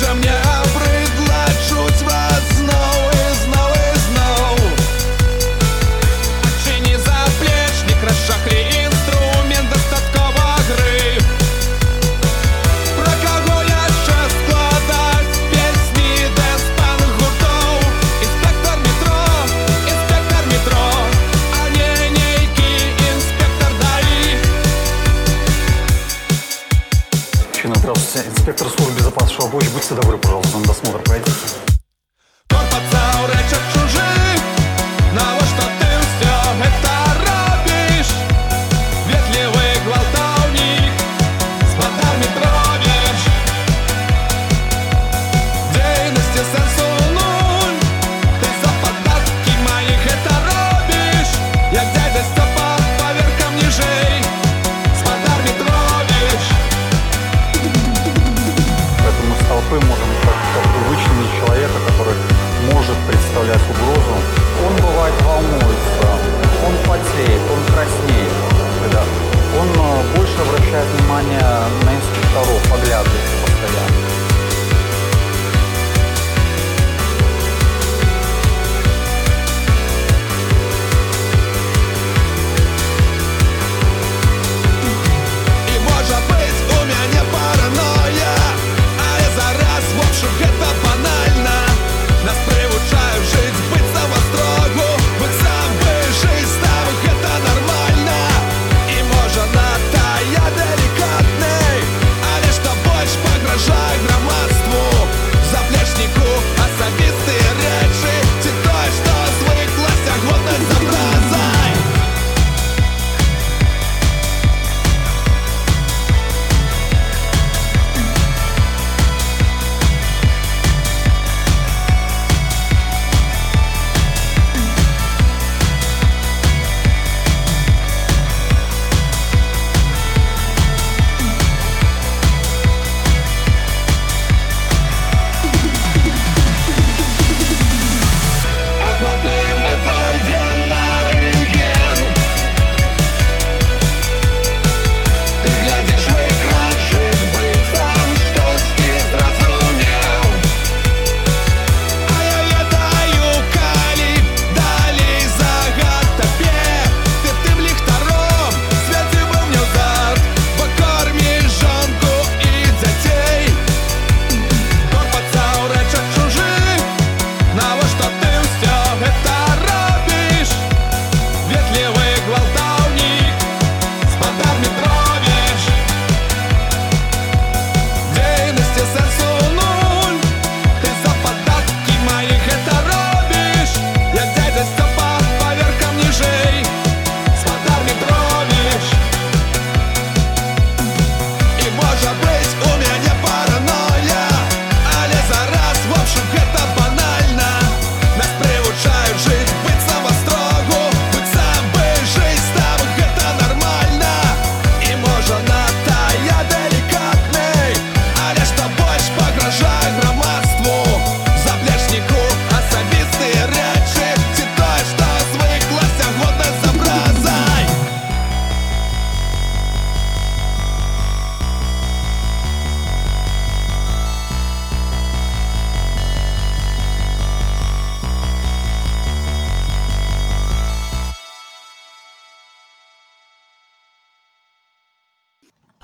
że mnie добро пожаловать.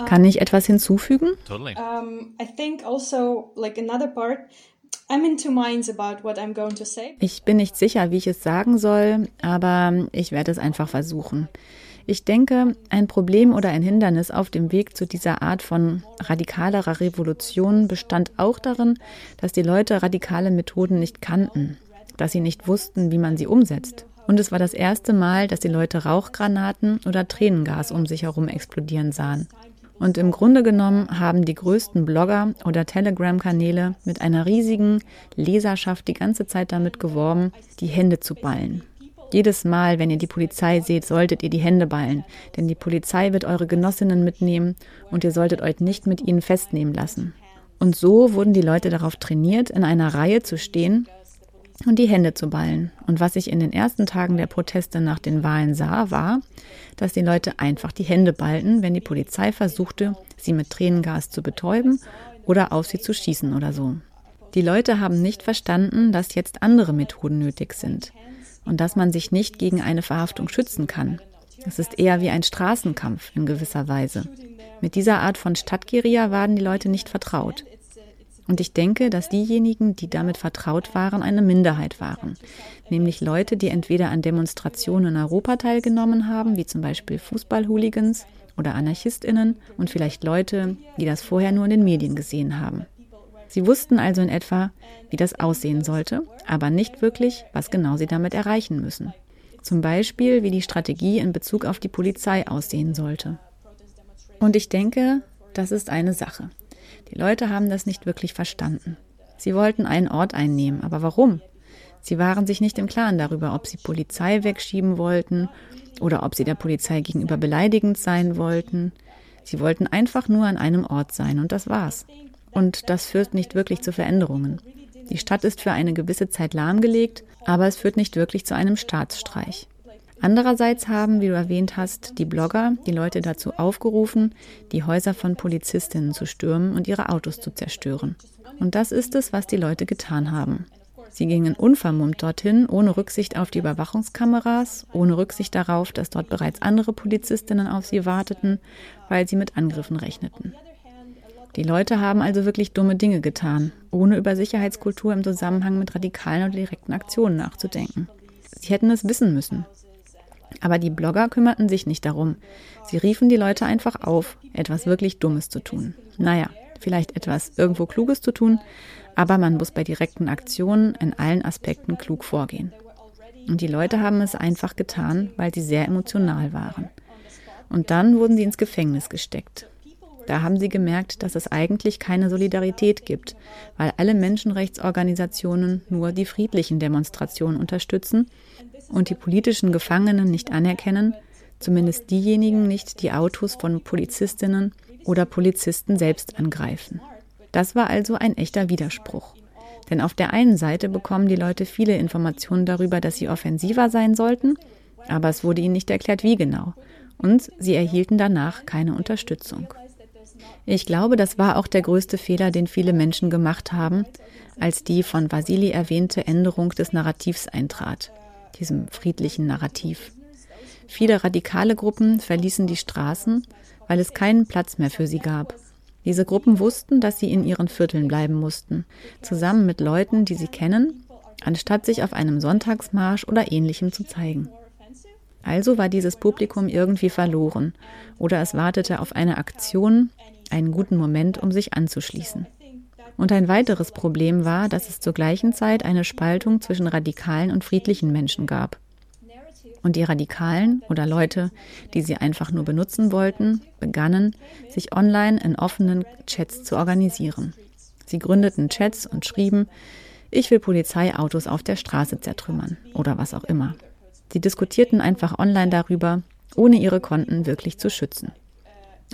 Kann ich etwas hinzufügen? Totally. Um, I think also like another part. I'm in two minds about what I'm going to say. Ich bin nicht sicher, wie ich es sagen soll, aber ich werde es einfach versuchen. Ich denke, ein Problem oder ein Hindernis auf dem Weg zu dieser Art von radikalerer Revolution bestand auch darin, dass die Leute radikale Methoden nicht kannten, dass sie nicht wussten, wie man sie umsetzt. Und es war das erste Mal, dass die Leute Rauchgranaten oder Tränengas um sich herum explodieren sahen. Und im Grunde genommen haben die größten Blogger oder Telegram-Kanäle mit einer riesigen Leserschaft die ganze Zeit damit geworben, die Hände zu ballen. Jedes Mal, wenn ihr die Polizei seht, solltet ihr die Hände ballen, denn die Polizei wird eure Genossinnen mitnehmen und ihr solltet euch nicht mit ihnen festnehmen lassen. Und so wurden die Leute darauf trainiert, in einer Reihe zu stehen und die Hände zu ballen. Und was ich in den ersten Tagen der Proteste nach den Wahlen sah, war, dass die Leute einfach die Hände ballten, wenn die Polizei versuchte, sie mit Tränengas zu betäuben oder auf sie zu schießen oder so. Die Leute haben nicht verstanden, dass jetzt andere Methoden nötig sind und dass man sich nicht gegen eine Verhaftung schützen kann. Es ist eher wie ein Straßenkampf in gewisser Weise. Mit dieser Art von Stadtguerilla waren die Leute nicht vertraut. Und ich denke, dass diejenigen, die damit vertraut waren, eine Minderheit waren. Nämlich Leute, die entweder an Demonstrationen in Europa teilgenommen haben, wie zum Beispiel Fußballhooligans oder AnarchistInnen und vielleicht Leute, die das vorher nur in den Medien gesehen haben. Sie wussten also in etwa, wie das aussehen sollte, aber nicht wirklich, was genau sie damit erreichen müssen. Zum Beispiel, wie die Strategie in Bezug auf die Polizei aussehen sollte. Und ich denke, das ist eine Sache. Die Leute haben das nicht wirklich verstanden. Sie wollten einen Ort einnehmen, aber warum? Sie waren sich nicht im Klaren darüber, ob sie Polizei wegschieben wollten oder ob sie der Polizei gegenüber beleidigend sein wollten. Sie wollten einfach nur an einem Ort sein und das war's. Und das führt nicht wirklich zu Veränderungen. Die Stadt ist für eine gewisse Zeit lahmgelegt, aber es führt nicht wirklich zu einem Staatsstreich. Andererseits haben, wie du erwähnt hast, die Blogger die Leute dazu aufgerufen, die Häuser von Polizistinnen zu stürmen und ihre Autos zu zerstören. Und das ist es, was die Leute getan haben. Sie gingen unvermummt dorthin, ohne Rücksicht auf die Überwachungskameras, ohne Rücksicht darauf, dass dort bereits andere Polizistinnen auf sie warteten, weil sie mit Angriffen rechneten. Die Leute haben also wirklich dumme Dinge getan, ohne über Sicherheitskultur im Zusammenhang mit radikalen oder direkten Aktionen nachzudenken. Sie hätten es wissen müssen. Aber die Blogger kümmerten sich nicht darum. Sie riefen die Leute einfach auf, etwas wirklich Dummes zu tun. Naja, vielleicht etwas irgendwo Kluges zu tun, aber man muss bei direkten Aktionen in allen Aspekten klug vorgehen. Und die Leute haben es einfach getan, weil sie sehr emotional waren. Und dann wurden sie ins Gefängnis gesteckt. Da haben sie gemerkt, dass es eigentlich keine Solidarität gibt, weil alle Menschenrechtsorganisationen nur die friedlichen Demonstrationen unterstützen und die politischen Gefangenen nicht anerkennen, zumindest diejenigen nicht, die Autos von Polizistinnen oder Polizisten selbst angreifen. Das war also ein echter Widerspruch. Denn auf der einen Seite bekommen die Leute viele Informationen darüber, dass sie offensiver sein sollten, aber es wurde ihnen nicht erklärt, wie genau. Und sie erhielten danach keine Unterstützung. Ich glaube, das war auch der größte Fehler, den viele Menschen gemacht haben, als die von Vasili erwähnte Änderung des Narrativs eintrat, diesem friedlichen Narrativ. Viele radikale Gruppen verließen die Straßen, weil es keinen Platz mehr für sie gab. Diese Gruppen wussten, dass sie in ihren Vierteln bleiben mussten, zusammen mit Leuten, die sie kennen, anstatt sich auf einem Sonntagsmarsch oder ähnlichem zu zeigen. Also war dieses Publikum irgendwie verloren oder es wartete auf eine Aktion, einen guten Moment, um sich anzuschließen. Und ein weiteres Problem war, dass es zur gleichen Zeit eine Spaltung zwischen radikalen und friedlichen Menschen gab. Und die Radikalen oder Leute, die sie einfach nur benutzen wollten, begannen, sich online in offenen Chats zu organisieren. Sie gründeten Chats und schrieben, ich will Polizeiautos auf der Straße zertrümmern oder was auch immer. Sie diskutierten einfach online darüber, ohne ihre Konten wirklich zu schützen.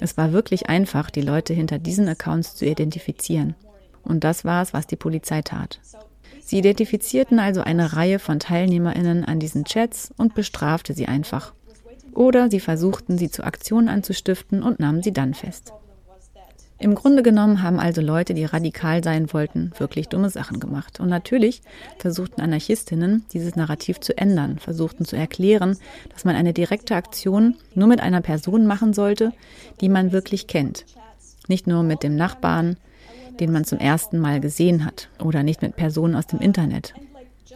Es war wirklich einfach, die Leute hinter diesen Accounts zu identifizieren. Und das war es, was die Polizei tat. Sie identifizierten also eine Reihe von Teilnehmerinnen an diesen Chats und bestrafte sie einfach. Oder sie versuchten, sie zu Aktionen anzustiften und nahmen sie dann fest. Im Grunde genommen haben also Leute, die radikal sein wollten, wirklich dumme Sachen gemacht. Und natürlich versuchten Anarchistinnen, dieses Narrativ zu ändern, versuchten zu erklären, dass man eine direkte Aktion nur mit einer Person machen sollte, die man wirklich kennt. Nicht nur mit dem Nachbarn, den man zum ersten Mal gesehen hat oder nicht mit Personen aus dem Internet.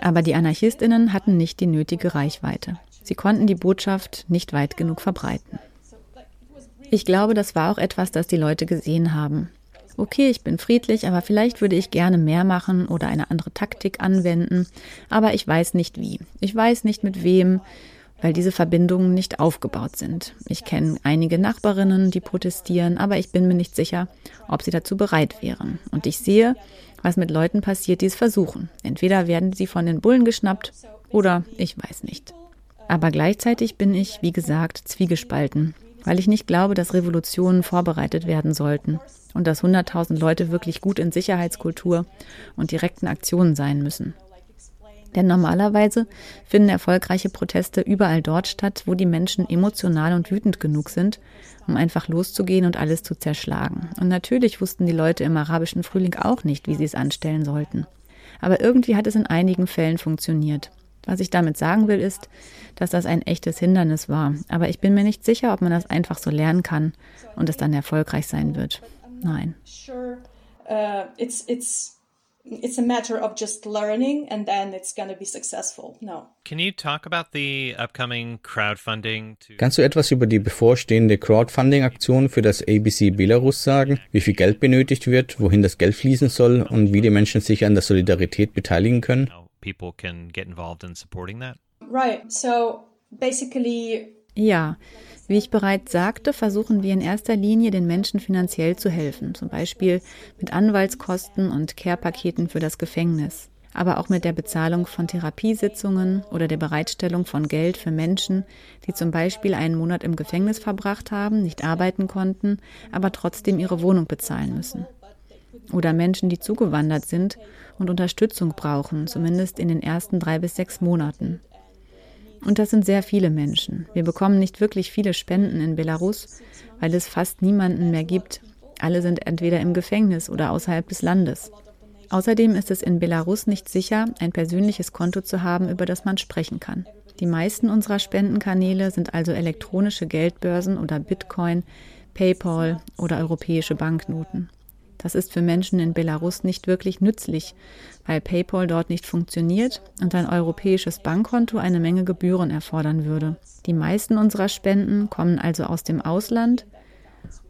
Aber die Anarchistinnen hatten nicht die nötige Reichweite. Sie konnten die Botschaft nicht weit genug verbreiten. Ich glaube, das war auch etwas, das die Leute gesehen haben. Okay, ich bin friedlich, aber vielleicht würde ich gerne mehr machen oder eine andere Taktik anwenden, aber ich weiß nicht wie. Ich weiß nicht mit wem, weil diese Verbindungen nicht aufgebaut sind. Ich kenne einige Nachbarinnen, die protestieren, aber ich bin mir nicht sicher, ob sie dazu bereit wären. Und ich sehe, was mit Leuten passiert, die es versuchen. Entweder werden sie von den Bullen geschnappt oder ich weiß nicht. Aber gleichzeitig bin ich, wie gesagt, zwiegespalten, weil ich nicht glaube, dass Revolutionen vorbereitet werden sollten und dass 100.000 Leute wirklich gut in Sicherheitskultur und direkten Aktionen sein müssen. Denn normalerweise finden erfolgreiche Proteste überall dort statt, wo die Menschen emotional und wütend genug sind, um einfach loszugehen und alles zu zerschlagen. Und natürlich wussten die Leute im arabischen Frühling auch nicht, wie sie es anstellen sollten. Aber irgendwie hat es in einigen Fällen funktioniert. Was ich damit sagen will, ist, dass das ein echtes Hindernis war. Aber ich bin mir nicht sicher, ob man das einfach so lernen kann und es dann erfolgreich sein wird. Nein. Sure. Uh, it's, it's it's a matter of just learning and then it's going to be successful. No. Can you talk about the upcoming crowdfunding? Kannst du etwas über die bevorstehende Crowdfunding-Aktion für das ABC Belarus sagen? Wie viel Geld benötigt wird, wohin das Geld fließen soll und wie die Menschen sich an der Solidarität beteiligen können? People can get involved in supporting that. Right. So basically ja, wie ich bereits sagte, versuchen wir in erster Linie den Menschen finanziell zu helfen, zum Beispiel mit Anwaltskosten und Care-Paketen für das Gefängnis, aber auch mit der Bezahlung von Therapiesitzungen oder der Bereitstellung von Geld für Menschen, die zum Beispiel einen Monat im Gefängnis verbracht haben, nicht arbeiten konnten, aber trotzdem ihre Wohnung bezahlen müssen. Oder Menschen, die zugewandert sind und Unterstützung brauchen, zumindest in den ersten drei bis sechs Monaten. Und das sind sehr viele Menschen. Wir bekommen nicht wirklich viele Spenden in Belarus, weil es fast niemanden mehr gibt. Alle sind entweder im Gefängnis oder außerhalb des Landes. Außerdem ist es in Belarus nicht sicher, ein persönliches Konto zu haben, über das man sprechen kann. Die meisten unserer Spendenkanäle sind also elektronische Geldbörsen oder Bitcoin, PayPal oder europäische Banknoten. Das ist für Menschen in Belarus nicht wirklich nützlich, weil PayPal dort nicht funktioniert und ein europäisches Bankkonto eine Menge Gebühren erfordern würde. Die meisten unserer Spenden kommen also aus dem Ausland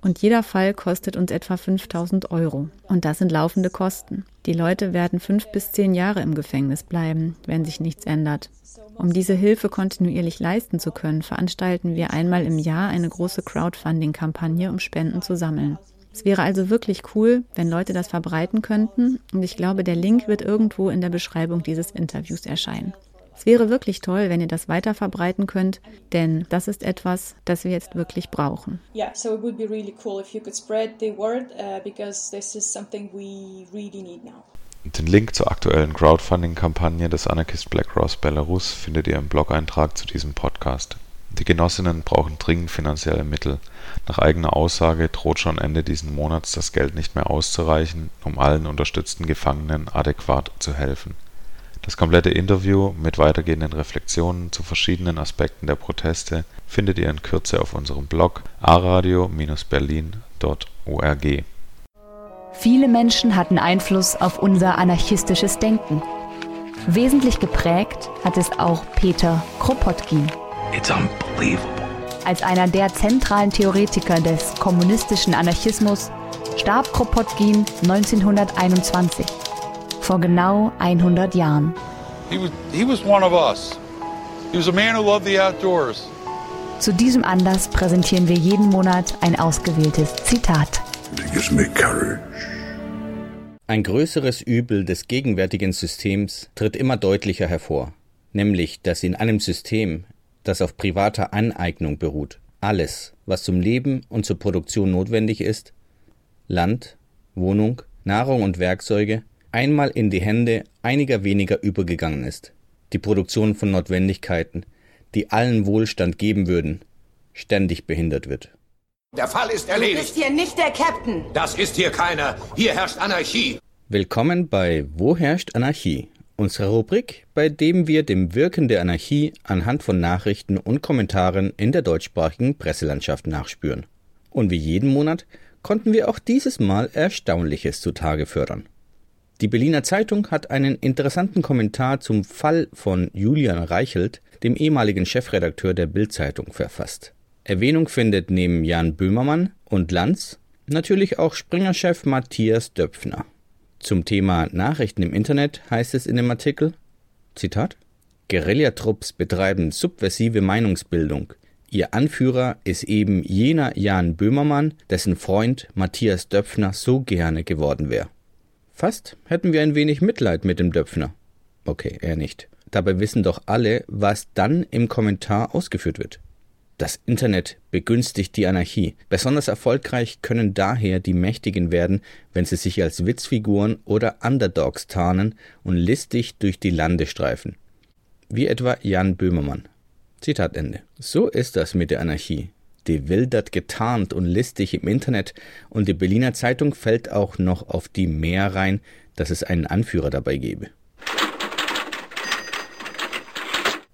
und jeder Fall kostet uns etwa 5000 Euro. Und das sind laufende Kosten. Die Leute werden fünf bis zehn Jahre im Gefängnis bleiben, wenn sich nichts ändert. Um diese Hilfe kontinuierlich leisten zu können, veranstalten wir einmal im Jahr eine große Crowdfunding-Kampagne, um Spenden zu sammeln. Es wäre also wirklich cool, wenn Leute das verbreiten könnten und ich glaube, der Link wird irgendwo in der Beschreibung dieses Interviews erscheinen. Es wäre wirklich toll, wenn ihr das weiter verbreiten könnt, denn das ist etwas, das wir jetzt wirklich brauchen. Yeah, so it would be really cool if you could spread the word uh, because this is something we really need now. Den Link zur aktuellen Crowdfunding-Kampagne des Anarchist Black Cross Belarus findet ihr im Blog-Eintrag zu diesem Podcast. Die Genossinnen brauchen dringend finanzielle Mittel. Nach eigener Aussage droht schon Ende diesen Monats das Geld nicht mehr auszureichen, um allen unterstützten Gefangenen adäquat zu helfen. Das komplette Interview mit weitergehenden Reflexionen zu verschiedenen Aspekten der Proteste findet ihr in Kürze auf unserem Blog aradio-berlin.org. Viele Menschen hatten Einfluss auf unser anarchistisches Denken. Wesentlich geprägt hat es auch Peter Kropotkin. It's unbelievable. Als einer der zentralen Theoretiker des kommunistischen Anarchismus starb Kropotkin 1921, vor genau 100 Jahren. He was, he was one of us. He was a man who loved the outdoors. Zu diesem Anlass präsentieren wir jeden Monat ein ausgewähltes Zitat. It gives me courage. Ein größeres Übel des gegenwärtigen Systems tritt immer deutlicher hervor, nämlich dass in einem System, das auf privater Aneignung beruht, alles, was zum Leben und zur Produktion notwendig ist, Land, Wohnung, Nahrung und Werkzeuge, einmal in die Hände einiger weniger übergegangen ist. Die Produktion von Notwendigkeiten, die allen Wohlstand geben würden, ständig behindert wird. Der Fall ist Du erledigt. bist hier nicht der Captain. Das ist hier keiner. Hier herrscht Anarchie. Willkommen bei Wo herrscht Anarchie? Unserer Rubrik, bei dem wir dem Wirken der Anarchie anhand von Nachrichten und Kommentaren in der deutschsprachigen Presselandschaft nachspüren. Und wie jeden Monat konnten wir auch dieses Mal Erstaunliches zutage fördern. Die Berliner Zeitung hat einen interessanten Kommentar zum Fall von Julian Reichelt, dem ehemaligen Chefredakteur der Bild-Zeitung, verfasst. Erwähnung findet neben Jan Böhmermann und Lanz natürlich auch Springer-Chef Matthias Döpfner. Zum Thema Nachrichten im Internet heißt es in dem Artikel, Zitat, Guerillatrupps betreiben subversive Meinungsbildung. Ihr Anführer ist eben jener Jan Böhmermann, dessen Freund Matthias Döpfner so gerne geworden wäre. Fast hätten wir ein wenig Mitleid mit dem Döpfner. Okay, er nicht. Dabei wissen doch alle, was dann im Kommentar ausgeführt wird. Das Internet begünstigt die Anarchie. Besonders erfolgreich können daher die Mächtigen werden, wenn sie sich als Witzfiguren oder Underdogs tarnen und listig durch die Lande streifen. Wie etwa Jan Böhmermann. Zitat Ende. So ist das mit der Anarchie. Die wildert getarnt und listig im Internet und die Berliner Zeitung fällt auch noch auf die Mehr rein, dass es einen Anführer dabei gebe.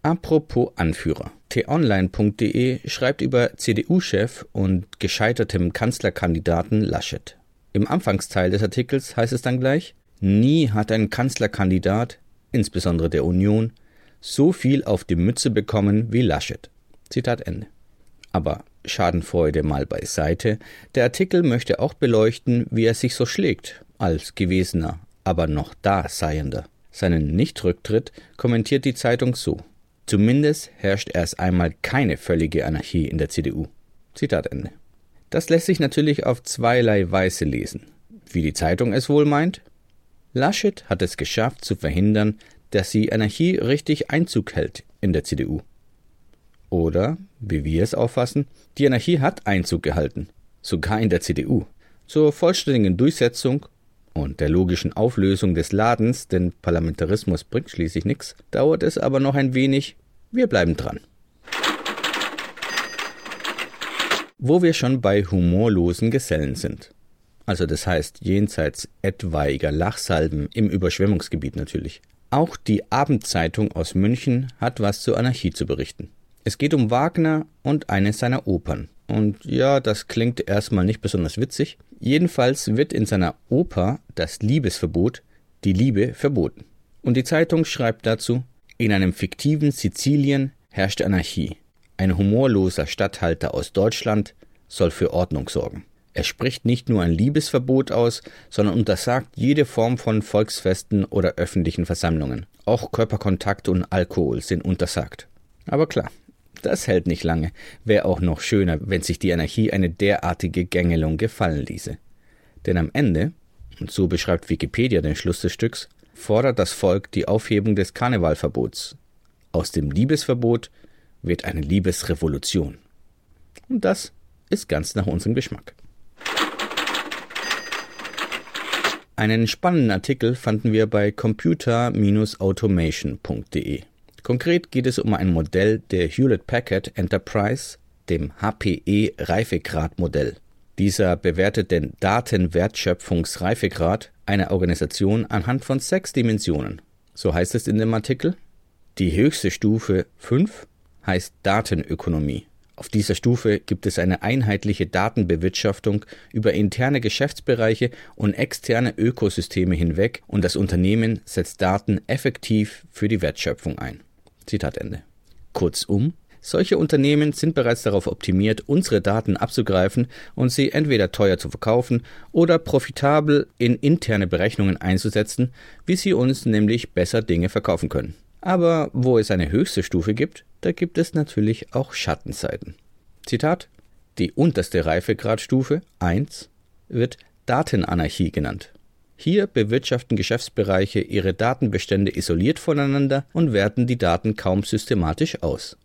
Apropos Anführer. t-online.de schreibt über CDU-Chef und gescheitertem Kanzlerkandidaten Laschet. Im Anfangsteil des Artikels heißt es dann gleich, nie hat ein Kanzlerkandidat, insbesondere der Union, so viel auf die Mütze bekommen wie Laschet. Zitat Ende. Aber Schadenfreude mal beiseite, der Artikel möchte auch beleuchten, wie er sich so schlägt, als gewesener, aber noch da seiender. Seinen Nichtrücktritt kommentiert die Zeitung so. Zumindest herrscht erst einmal keine völlige Anarchie in der CDU. Zitat Ende. Das lässt sich natürlich auf zweierlei Weise lesen. Wie die Zeitung es wohl meint? Laschet hat es geschafft zu verhindern, dass die Anarchie richtig Einzug hält in der CDU. Oder, wie wir es auffassen, die Anarchie hat Einzug gehalten, sogar in der CDU. Zur vollständigen Durchsetzung und der logischen Auflösung des Ladens, denn Parlamentarismus bringt schließlich nichts, dauert es aber noch ein wenig, Wir bleiben dran. Wo wir schon bei humorlosen Gesellen sind. Also das heißt jenseits etwaiger Lachsalben im Überschwemmungsgebiet natürlich. Auch die Abendzeitung aus München hat was zur Anarchie zu berichten. Es geht um Wagner und eine seiner Opern. Und ja, das klingt erstmal nicht besonders witzig. Jedenfalls wird in seiner Oper Das Liebesverbot die Liebe verboten. Und die Zeitung schreibt dazu, in einem fiktiven Sizilien herrscht Anarchie. Ein humorloser Statthalter aus Deutschland soll für Ordnung sorgen. Er spricht nicht nur ein Liebesverbot aus, sondern untersagt jede Form von Volksfesten oder öffentlichen Versammlungen. Auch Körperkontakt und Alkohol sind untersagt. Aber klar, das hält nicht lange. Wäre auch noch schöner, wenn sich die Anarchie eine derartige Gängelung gefallen ließe. Denn am Ende, und so beschreibt Wikipedia den Schluss des Stücks, fordert das Volk die Aufhebung des Karnevalverbots. Aus dem Liebesverbot wird eine Liebesrevolution. Und das ist ganz nach unserem Geschmack. Einen spannenden Artikel fanden wir bei computer-automation.de. Konkret geht es um ein Modell der Hewlett Packard Enterprise, dem HPE Reifegradmodell. Dieser bewertet den Datenwertschöpfungsreifegrad einer Organisation anhand von sechs Dimensionen. So heißt es in dem Artikel. Die höchste Stufe 5 heißt Datenökonomie. Auf dieser Stufe gibt es eine einheitliche Datenbewirtschaftung über interne Geschäftsbereiche und externe Ökosysteme hinweg und das Unternehmen setzt Daten effektiv für die Wertschöpfung ein. Zitat Ende. Kurzum, solche Unternehmen sind bereits darauf optimiert, unsere Daten abzugreifen und sie entweder teuer zu verkaufen oder profitabel in interne Berechnungen einzusetzen, wie sie uns nämlich besser Dinge verkaufen können. Aber wo es eine höchste Stufe gibt, da gibt es natürlich auch Schattenseiten. Zitat Die unterste Reifegradstufe 1 wird Datenanarchie genannt. Hier bewirtschaften Geschäftsbereiche ihre Datenbestände isoliert voneinander und werten die Daten kaum systematisch aus.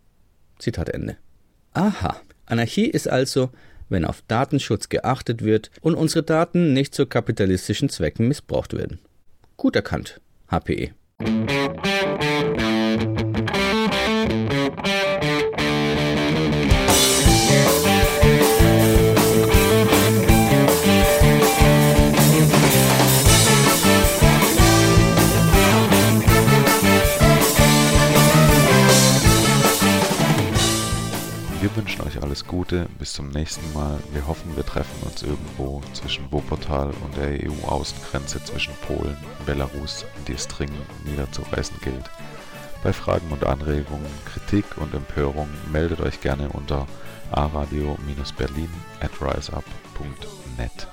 Zitat Ende. Aha, Anarchie ist also, wenn auf Datenschutz geachtet wird und unsere Daten nicht zu kapitalistischen Zwecken missbraucht werden. Gut erkannt, HPE. Gute, bis zum nächsten Mal. Wir hoffen, wir treffen uns irgendwo zwischen Wuppertal und der EU-Außengrenze zwischen Polen und Belarus, die es dringend niederzureißen gilt. Bei Fragen und Anregungen, Kritik und Empörung meldet euch gerne unter aradio-berlin at riseup.net.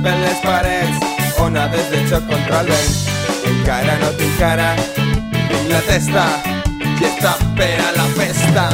per les parets, onades de xoc contra el vent. Encara no tinc cara, tinc la testa, i està per a la festa.